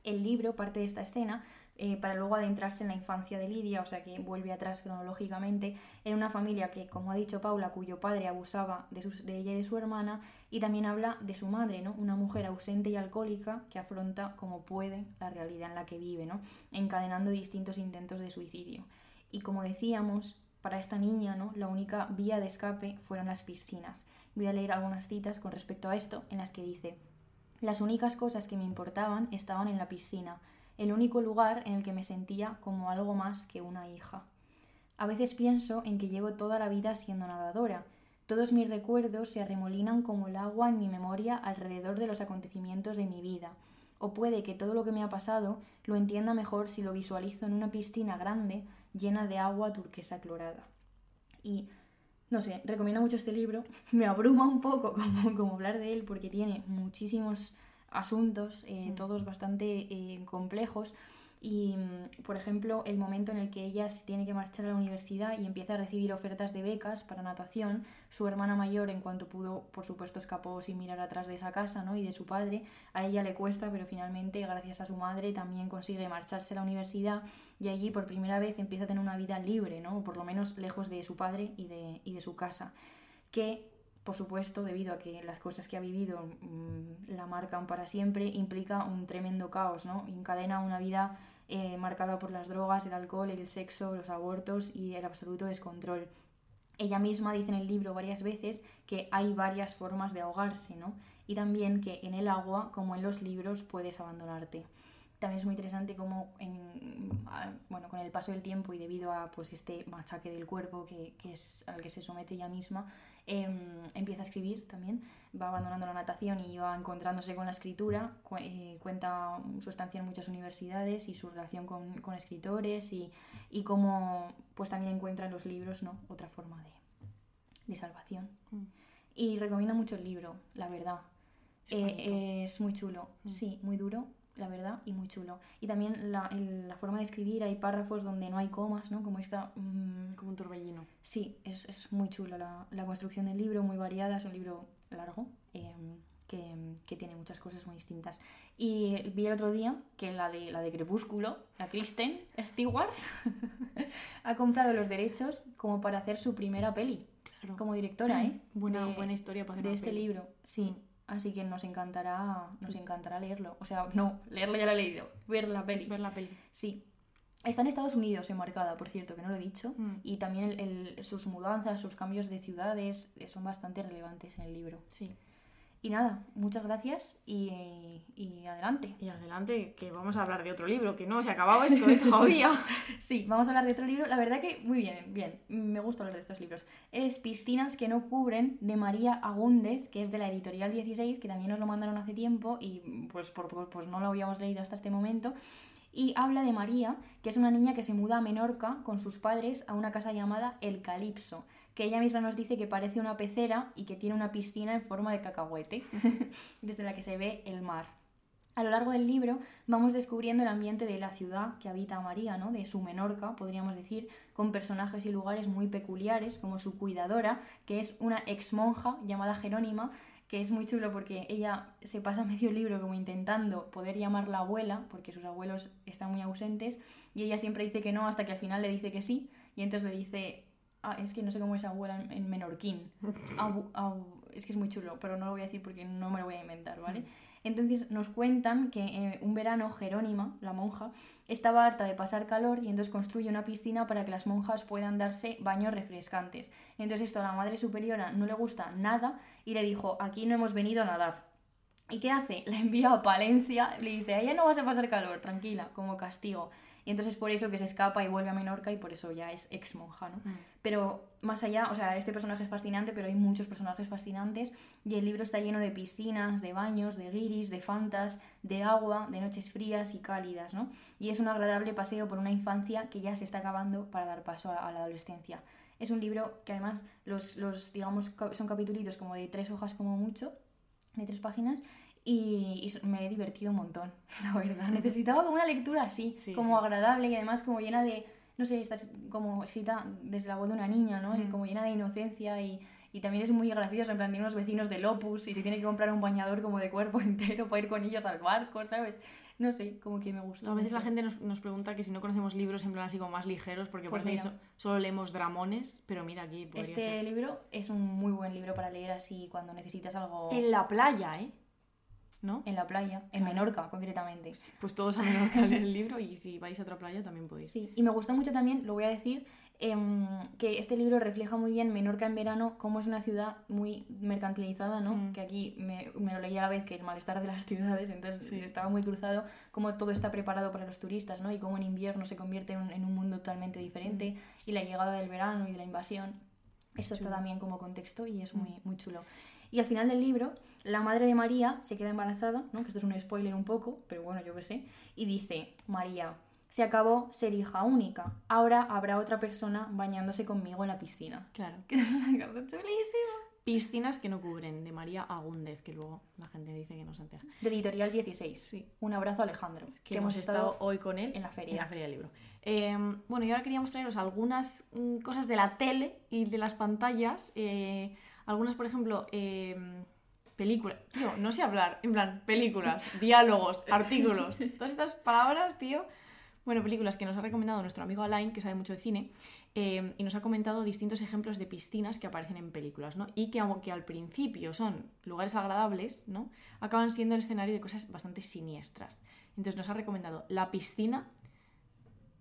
El libro parte de esta escena eh, para luego adentrarse en la infancia de Lidia, o sea que vuelve atrás cronológicamente, en una familia que, como ha dicho Paula, cuyo padre abusaba de, sus- de ella y de su hermana, y también habla de su madre, ¿no? Una mujer ausente y alcohólica que afronta como puede la realidad en la que vive, ¿no? Encadenando distintos intentos de suicidio. Y como decíamos, para esta niña, ¿no? La única vía de escape fueron las piscinas. Voy a leer algunas citas con respecto a esto, en las que dice las únicas cosas que me importaban estaban en la piscina, el único lugar en el que me sentía como algo más que una hija. A veces pienso en que llevo toda la vida siendo nadadora. Todos mis recuerdos se arremolinan como el agua en mi memoria alrededor de los acontecimientos de mi vida. O puede que todo lo que me ha pasado lo entienda mejor si lo visualizo en una piscina grande llena de agua turquesa clorada. Y no sé, recomiendo mucho este libro. [LAUGHS] Me abruma un poco [LAUGHS] como, como hablar de él porque tiene muchísimos asuntos, eh, todos bastante eh, complejos. Y, mm, por ejemplo, el momento en el que ella se tiene que marchar a la universidad y empieza a recibir ofertas de becas para natación, su hermana mayor, en cuanto pudo, por supuesto, escapó sin mirar atrás de esa casa ¿no? y de su padre. A ella le cuesta, pero finalmente, gracias a su madre, también consigue marcharse a la universidad y allí por primera vez empieza a tener una vida libre, ¿no? o por lo menos lejos de su padre y de, y de su casa. Que por supuesto, debido a que las cosas que ha vivido mmm, la marcan para siempre, implica un tremendo caos, ¿no? Encadena una vida eh, marcada por las drogas, el alcohol, el sexo, los abortos y el absoluto descontrol. Ella misma dice en el libro varias veces que hay varias formas de ahogarse, ¿no? Y también que en el agua, como en los libros, puedes abandonarte. También es muy interesante cómo, en, bueno, con el paso del tiempo y debido a pues, este machaque del cuerpo que, que es al que se somete ella misma, eh, empieza a escribir también, va abandonando la natación y va encontrándose con la escritura, cu eh, cuenta su estancia en muchas universidades y su relación con, con escritores y, y cómo pues también encuentra en los libros ¿no? otra forma de, de salvación. Mm. Y recomiendo mucho el libro, la verdad. Es, eh, es muy chulo, Mm. sí, muy duro, la verdad, y muy chulo. Y también la, el, la forma de escribir, hay párrafos donde no hay comas, ¿no? Como esta... Mmm, Como un torbellino. Sí, es, es muy chulo la, la, construcción del libro, muy variada, es un libro largo, eh, que, que, tiene muchas cosas muy distintas. Y vi el otro día que la de, la de Crepúsculo, la Kristen Stewart, [LAUGHS] ha comprado los derechos como para hacer su primera peli. Claro. Como directora, ¿eh? Buena, de, buena historia para hacer De una este peli. libro, sí. Así que nos encantará, nos encantará leerlo. O sea, no, leerlo ya lo he leído, ver la peli. Ver la peli. Sí. Está en Estados Unidos enmarcada, por cierto, que no lo he dicho. Mm. Y también el- el- sus mudanzas, sus cambios de ciudades eh, son bastante relevantes en el libro. Sí. Y nada, muchas gracias y, y adelante. Y adelante, que vamos a hablar de otro libro, que no se ha acabado esto ¿eh? [LAUGHS] todavía. Sí, vamos a hablar de otro libro. La verdad que muy bien, bien. Me gusta hablar de estos libros. Es Piscinas que no cubren de María Agúndez, que es de la editorial 16, que también nos lo mandaron hace tiempo y pues, por, por- pues no lo habíamos leído hasta este momento. Y habla de María, que es una niña que se muda a Menorca con sus padres a una casa llamada El Calipso, que ella misma nos dice que parece una pecera y que tiene una piscina en forma de cacahuete, [LAUGHS] desde la que se ve el mar. A lo largo del libro vamos descubriendo el ambiente de la ciudad que habita María, ¿no? de su Menorca, podríamos decir, con personajes y lugares muy peculiares, como su cuidadora, que es una ex monja llamada Jerónima, que es muy chulo porque ella se pasa [LAUGHS] medio libro como intentando poder llamarla abuela, porque sus abuelos están muy ausentes, y ella siempre dice que no hasta que al final le dice que sí, y entonces le dice, ah, es que no sé cómo es abuela en, en menorquín. [LAUGHS] Abu- abu- es que es muy chulo, pero no lo voy a decir porque no me lo voy a inventar, ¿vale? Entonces nos cuentan que eh, un verano Jerónima, la monja, estaba harta de pasar calor y entonces construye una piscina para que las monjas puedan darse baños refrescantes. Entonces esto a la madre superiora no le gusta nada y le dijo, aquí no hemos venido a nadar. ¿Y qué hace? La envía a Palencia, le dice, allá no vas a pasar calor, tranquila, como castigo. Y entonces por eso que se escapa y vuelve a Menorca y por eso ya es ex monja, ¿no? Mm. Pero más allá, o sea, este personaje es fascinante, pero hay muchos personajes fascinantes y el libro está lleno de piscinas, de baños, de guiris, de fantas, de agua, de noches frías y cálidas, ¿no? Y es un agradable paseo por una infancia que ya se está acabando para dar paso a, a la adolescencia. Es un libro que además los, los digamos, son capitulitos como de tres hojas como mucho, de tres páginas, y, y me he divertido un montón, [LAUGHS] la verdad. Necesitaba como una lectura así, Sí, como sí. agradable y además como llena de, no sé, está es- como escrita desde la voz de una niña, ¿no? Y Mm. como llena de inocencia y, y también es muy gracioso, en plan, tiene unos vecinos del Opus y se tiene que comprar un bañador como de cuerpo [LAUGHS] entero para ir con ellos al barco, ¿sabes? No sé, como que me gusta. A veces la mucho. gente nos, nos pregunta que si no conocemos libros en plan así como más ligeros, porque Pues parece que so- solo leemos dramones, pero mira aquí Este ser. libro es un muy buen libro para leer así cuando necesitas algo En la playa, ¿eh? ¿No? en la playa, en. Menorca concretamente. Pues todos a Menorca leer el libro y si vais a otra playa también podéis. Sí, y me gustó mucho también, lo voy a decir, em, que este libro refleja muy bien Menorca en verano, cómo es una ciudad muy mercantilizada, ¿no? Mm. Que aquí me, me lo leí a la vez que el malestar de las [LAUGHS] ciudades, entonces Sí. estaba muy cruzado, cómo todo está preparado para los turistas, ¿no? Y cómo en invierno se convierte en, un- en un mundo totalmente diferente, y la llegada del verano y de la invasión. Esto está también como contexto y es Mm. muy, muy chulo. Y al final del libro, la madre de María se queda embarazada, ¿no? que esto es un spoiler un poco, pero bueno, yo qué sé, y dice, María, se acabó ser hija única, ahora habrá otra persona bañándose conmigo en la piscina. Claro. [LAUGHS] Que es una cosa chulísima. Piscinas que no cubren, de María Agúndez, que luego la gente dice que no se entera. De Editorial 16. Sí. Un abrazo a Alejandro, Que hemos estado hoy con él en la feria. En la feria del libro. Eh, bueno, y ahora queríamos traeros algunas mm, cosas de la tele y de las pantallas. eh, algunas, por ejemplo, eh, películas. Tío, no sé hablar. En plan, películas, [LAUGHS] diálogos, artículos. Todas estas palabras, tío. Bueno, películas que nos ha recomendado nuestro amigo Alain, que sabe mucho de cine, eh, y nos ha comentado distintos ejemplos de piscinas que aparecen en películas, ¿no? Y que aunque al principio son lugares agradables, ¿no? Acaban siendo el escenario de cosas bastante siniestras. Entonces nos ha recomendado La piscina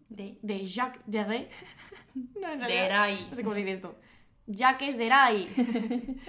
De, de Jacques Deray. [LAUGHS] no, en de realidad, Erai. No sé cómo se dice esto. Jacques Deray. [LAUGHS]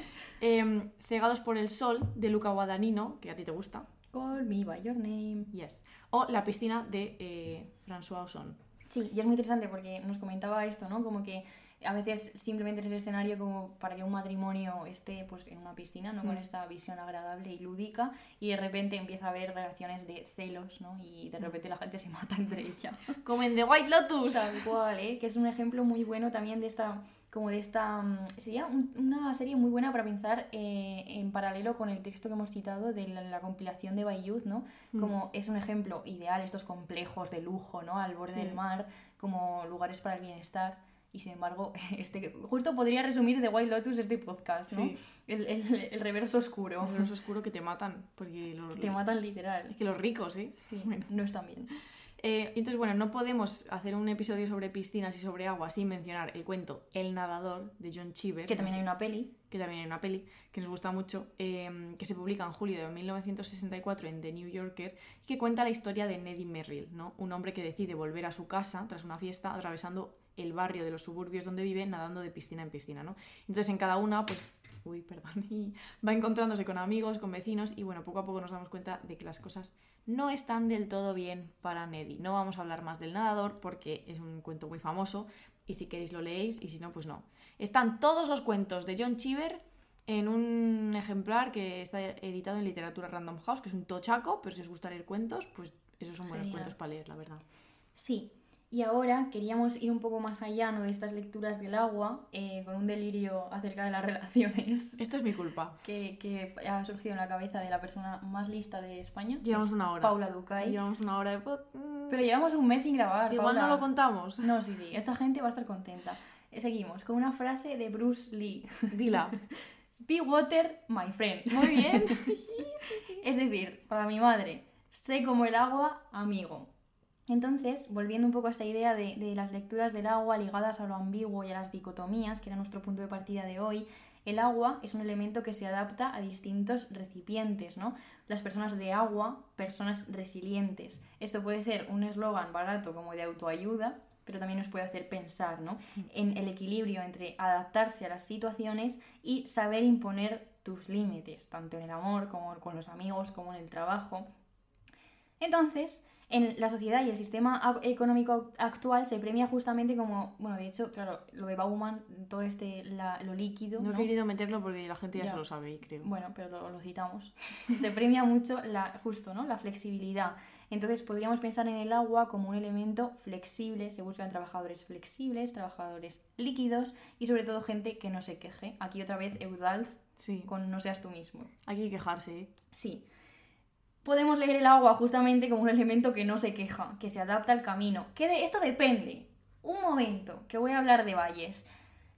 Em, Cegados por el sol de Luca Guadagnino, que a ti te gusta. Call me by your name. Yes. O La piscina de eh, François Ozon. Sí, y es muy interesante porque nos comentaba esto, ¿no? Como que a veces simplemente es el escenario como para que un matrimonio esté pues en una piscina, ¿no? Con Mm. esta visión agradable y lúdica y de repente empieza a haber relaciones de celos, ¿no? Y de repente la gente se mata entre ella. Como en The White Lotus. Tal cual, ¿eh? Que es un ejemplo muy bueno también de esta como de esta... mm, Sería un- una serie muy buena para pensar eh, en paralelo con el texto que hemos citado de la, la compilación de Bayouth, ¿no? Mm. Como es un ejemplo ideal, estos complejos de lujo, ¿no? Al borde Sí. del mar, como lugares para el bienestar. Y sin embargo, [LAUGHS] este, justo podría resumir The White Lotus este podcast, ¿no? Sí. El, el- el reverso oscuro. Los oscuro que te matan. Porque [LAUGHS] los, Te matan literal. Es que los ricos, ¿sí? Sí, [LAUGHS] Bueno. no están bien. Eh, entonces, bueno, no podemos hacer un episodio sobre piscinas y sobre agua sin mencionar el cuento El nadador de John Cheever. Que también hay una peli. que también hay una peli que nos gusta mucho, eh, que se publica en julio de 1964 en The New Yorker, y que cuenta la historia de Neddy Merrill, ¿no? un hombre que decide volver a su casa tras una fiesta atravesando el barrio de los suburbios donde vive nadando de piscina en piscina. ¿no? Entonces en cada una, pues, uy, perdón, [LAUGHS] y va encontrándose con amigos, con vecinos, y bueno, poco a poco nos damos cuenta de que las cosas no están del todo bien para Neddy. No vamos a hablar más del nadador porque es un cuento muy famoso, y si queréis lo leéis, y si no, pues no. Están todos los cuentos de John Cheever en un ejemplar que está editado en Literatura Random House, que es un tochaco, pero si os gusta leer cuentos, pues esos son buenos Genial. cuentos para leer, la verdad. Sí. Y ahora queríamos ir un poco más allá ¿no? de estas lecturas del agua, eh, con un delirio acerca de las [LAUGHS] relaciones Esto es mi culpa. que, que ha surgido en la cabeza de la persona más lista de España. Llevamos es una hora. Paula Ducay. Llevamos una hora de pod. Pero llevamos un mes sin grabar. Igual no lo contamos. No, sí, sí. Esta gente va a estar contenta. Eh, Seguimos con una frase de Bruce Lee. Dila. [LAUGHS] Be water, my friend. Muy bien. [LAUGHS] Es decir, para mi madre, sé como el agua, amigo. Entonces, volviendo un poco a esta idea de, de las lecturas del agua ligadas a lo ambiguo y a las dicotomías, que era nuestro punto de partida de hoy, el agua es un elemento que se adapta a distintos recipientes, ¿no? Las personas de agua, personas resilientes. Esto puede ser un eslogan barato como de autoayuda, pero también nos puede hacer pensar, ¿no? En el equilibrio entre adaptarse a las situaciones y saber imponer tus límites, tanto en el amor como con los amigos, como en el trabajo. Entonces, en la sociedad y el sistema económico actual se premia justamente como, bueno, de hecho, claro, lo de Bauman, todo este, la- lo líquido, No he ¿no? querido meterlo porque la gente ya, Ya. se lo sabe, creo. Bueno, pero lo, lo citamos. [LAUGHS] Se premia mucho la, justo, ¿no? La flexibilidad. Entonces podríamos pensar en el agua como un elemento flexible. Se buscan trabajadores flexibles, trabajadores líquidos y sobre todo gente que no se queje. Aquí otra vez Eudalz Sí. con No seas tú mismo. Hay que quejarse, ¿eh? Sí. Podemos leer el agua justamente como un elemento que no se queja, que se adapta al camino. Que de- esto depende. Un momento, que voy a hablar de valles.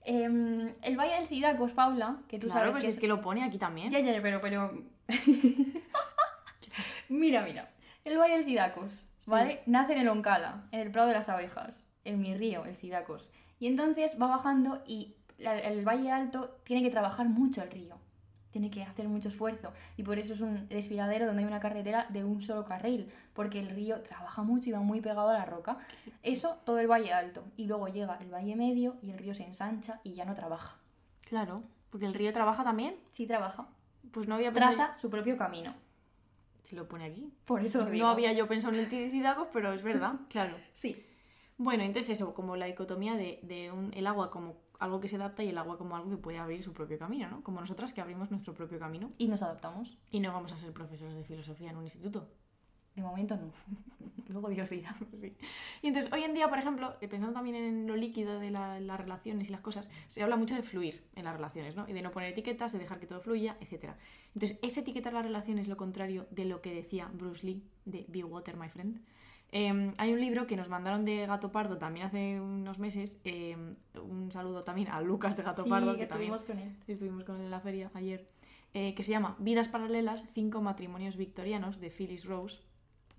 Em, el Valle del Cidacos, Paula, que tú Claro, sabes pues que es que lo pone aquí también. ya, ya, pero, pero... [LAUGHS] mira, mira. El Valle del Cidacos, ¿vale? Nace en el Oncala, en el Prado de las Abejas, en mi río, el Cidacos. Y entonces va bajando y el Valle Alto tiene que trabajar mucho el río. Tiene que hacer mucho esfuerzo. Y por eso es un desfiladero donde hay una carretera de un solo carril. Porque el río trabaja mucho y va muy pegado a la roca. Eso, todo el Valle Alto. Y luego llega el Valle Medio y el río se ensancha y ya no trabaja. Claro, porque el río trabaja también. Sí trabaja. Pues no había pensado. Traza su propio camino. Si lo pone aquí. Por eso lo digo. No había yo pensado en el Tidacos, pero es verdad, [LAUGHS] claro. Sí. Bueno, entonces eso, como la dicotomía de, de un- el agua como algo que se adapta y el agua como algo que puede abrir su propio camino, ¿no? Como nosotras que abrimos nuestro propio camino Y nos adaptamos. y no vamos a ser profesores de filosofía en un instituto. De momento no. [LAUGHS] Luego Dios dirá. Sí. Y entonces, hoy en día, por ejemplo, eh, pensando también en lo líquido de la- las relaciones y las cosas, se habla mucho de fluir en las relaciones, ¿no? Y de no poner etiquetas, de dejar que todo fluya, etc. Entonces, ese etiquetar las relaciones es lo contrario de lo que decía Bruce Lee de Be Water, my friend. Eh, hay un libro que nos mandaron de Gato Pardo también hace unos meses. eh, un saludo también a Lucas de Gato Sí, Pardo, que que también estuvimos con él. estuvimos con él en la feria ayer, eh, que se llama Vidas Paralelas, cinco matrimonios victorianos de Phyllis Rose.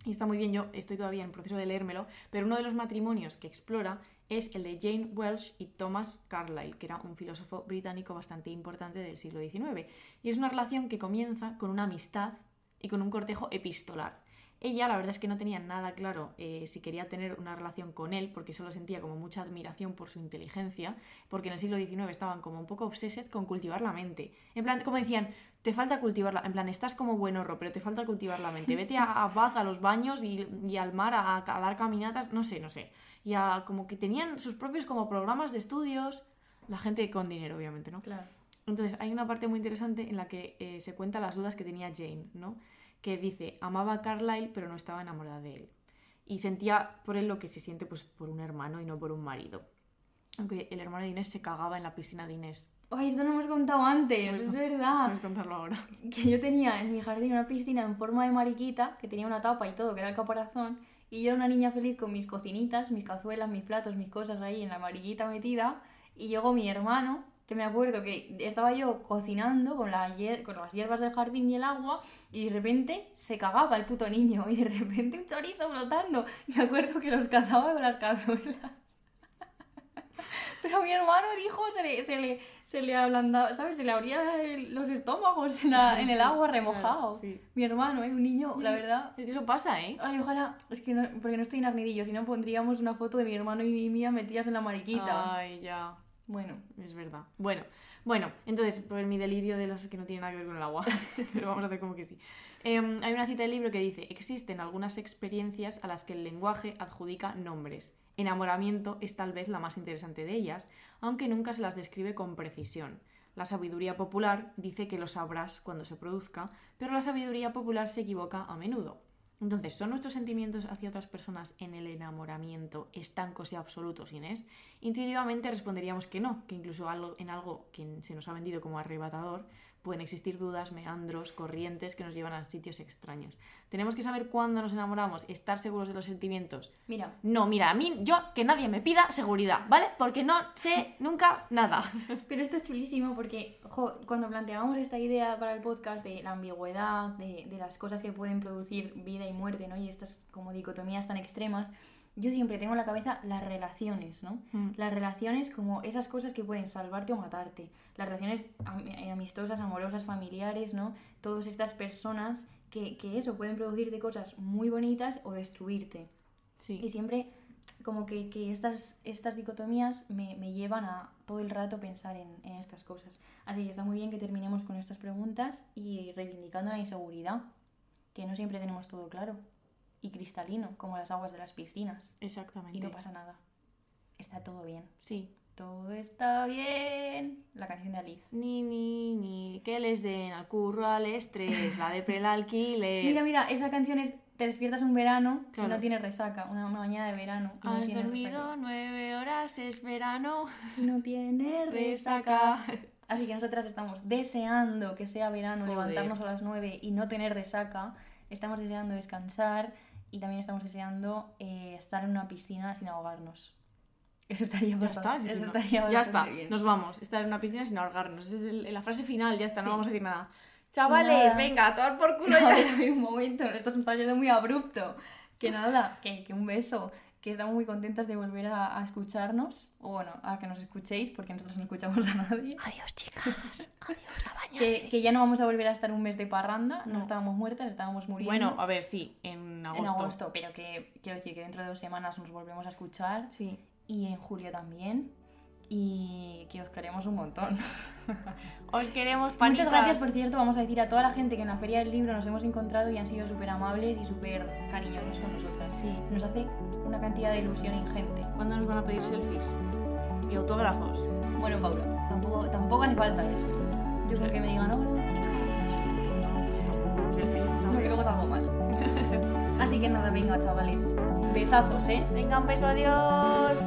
Y está muy bien, yo estoy todavía en proceso de leérmelo, pero uno de los matrimonios que explora es el de Jane Welsh y Thomas Carlyle, que era un filósofo británico bastante importante del siglo XIX. Y es una relación que comienza con una amistad y con un cortejo epistolar. Ella, la verdad es que no tenía nada claro eh, si quería tener una relación con él, porque solo sentía como mucha admiración por su inteligencia, porque en el siglo XIX estaban como un poco obsesed con cultivar la mente. En plan, como decían, te falta cultivarla, en plan, estás como buen horro, pero te falta cultivar la mente. Vete a, a Bath, a los baños y, y al mar a, a dar caminatas, no sé, no sé. Y a- como que tenían sus propios como programas de estudios, la gente con dinero, obviamente, ¿no? Claro. Entonces, hay una parte muy interesante en la que eh, se cuenta las dudas que tenía Jane, ¿no? Que dice, amaba a Carlyle, pero no estaba enamorada de él. Y sentía por él lo que se siente pues, por un hermano y no por un marido. Aunque el hermano de Inés se cagaba en la piscina de Inés. Ay, esto no hemos contado antes, es verdad. Puedes contarlo ahora. [LAUGHS] Que yo tenía en mi jardín una piscina en forma de mariquita, que tenía una tapa y todo, que era el caparazón. Y yo era una niña feliz con mis cocinitas, mis cazuelas, mis platos, mis cosas ahí en la mariquita metida. Y llegó mi hermano que me acuerdo que estaba yo cocinando con, la con las hierbas del jardín y el agua y de repente se cagaba el puto niño y de repente un chorizo flotando. Me acuerdo que los cazaba con las cazuelas. [LAUGHS] Pero a mi hermano, el hijo, se le, se le, se le ablandaba, ¿sabes? Se le abría el- los estómagos en, la- en el Sí, agua claro, remojado. sí. Mi hermano, ¿eh? un niño, la verdad. Es que eso pasa, ¿eh? Ay, ojalá, es que no, porque no estoy en arnidillo, si no pondríamos una foto de mi hermano y mía metidas en la mariquita. Ay, ya. Bueno, Es verdad. Bueno, bueno, entonces, por mi delirio de los que no tienen nada que ver con el agua, [LAUGHS] pero vamos a hacer como que sí. Em, hay una cita del libro que dice, existen algunas experiencias a las que el lenguaje adjudica nombres. Enamoramiento es tal vez la más interesante de ellas, aunque nunca se las describe con precisión. La sabiduría popular dice que lo sabrás cuando se produzca, pero la sabiduría popular se equivoca a menudo. Entonces, ¿son nuestros sentimientos hacia otras personas en el enamoramiento estancos y absolutos, Inés? Intuitivamente responderíamos que no, que incluso algo- en algo que se nos ha vendido como arrebatador pueden existir dudas, meandros, corrientes que nos llevan a sitios extraños. Tenemos que saber cuándo nos enamoramos, estar seguros de los sentimientos. mira, No, mira, a mí, yo, que nadie me pida seguridad, ¿vale? Porque no sé nunca nada. [LAUGHS] pero esto es chulísimo porque jo, cuando planteábamos esta idea para el podcast de la ambigüedad, de, de las cosas que pueden producir vida y muerte, ¿no? Y estas como dicotomías tan extremas, yo siempre tengo en la cabeza las relaciones, ¿no? Mm. Las relaciones como esas cosas que pueden salvarte o matarte. Las relaciones am- eh, amistosas, amorosas, familiares, ¿no? Todas estas personas que, que eso pueden producirte cosas muy bonitas o destruirte. Sí. Y siempre como que, que estas, estas dicotomías me, me llevan a todo el rato pensar en, en estas cosas. Así que está muy bien que terminemos con estas preguntas y reivindicando la inseguridad, que no siempre tenemos todo claro y cristalino, como las aguas de las piscinas. Exactamente. Y no pasa nada. Está todo bien. Sí. Todo está bien. La canción de Alice. Ni, ni, ni, que les den al curro, al estrés, la de el alquiler. Mira, mira, esa canción es Te despiertas un verano Claro. y no tienes resaca. Una, una mañana de verano y no Has tienes dormido resaca. nueve horas, es verano. Y no tienes [LAUGHS] Resaca. Así que nosotras estamos deseando que sea verano, Joder. levantarnos a las 9 y no tener resaca. Estamos deseando descansar y también estamos deseando eh, estar en una piscina sin ahogarnos. Eso estaría Ya bastante, está, sí, eso no. estaría ya está. bien. Nos vamos. Estar en una piscina sin ahogarnos. Esa es el- la frase final, ya está, no vamos a decir nada. Chavales, Nada. venga, a tomar por culo [LAUGHS] A ya. un momento, esto está yendo muy abrupto. Que nada, que, que un beso, que estamos muy contentas de volver a, a escucharnos, o bueno, a que nos escuchéis, porque nosotros no escuchamos a nadie. Adiós, chicas. [LAUGHS] Adiós, a Que, que ya no vamos a volver a estar un mes de parranda, no, No. estábamos muertas, estábamos muriendo. Bueno, a ver, sí, en agosto. en agosto, pero que quiero decir que dentro de dos semanas nos volvemos a escuchar Sí. y en julio también. Y que os queremos un montón. [LAUGHS] Os queremos, panitas. Muchas gracias, por cierto, vamos a decir a toda la gente que en la Feria del Libro nos hemos encontrado y han sido súper amables y súper cariñosos con nosotras. Sí. Nos hace una cantidad de ilusión ingente. ¿Cuándo nos van a pedir selfies? Y autógrafos. Bueno, Paula, tampoco, tampoco hace falta eso. Yo creo que me digan, hola, chica. Selfie, No, que ¿sabes? luego salgo mal. [LAUGHS] Así que nada, venga, chavales. Besazos, ¿eh? Venga, un beso, adiós.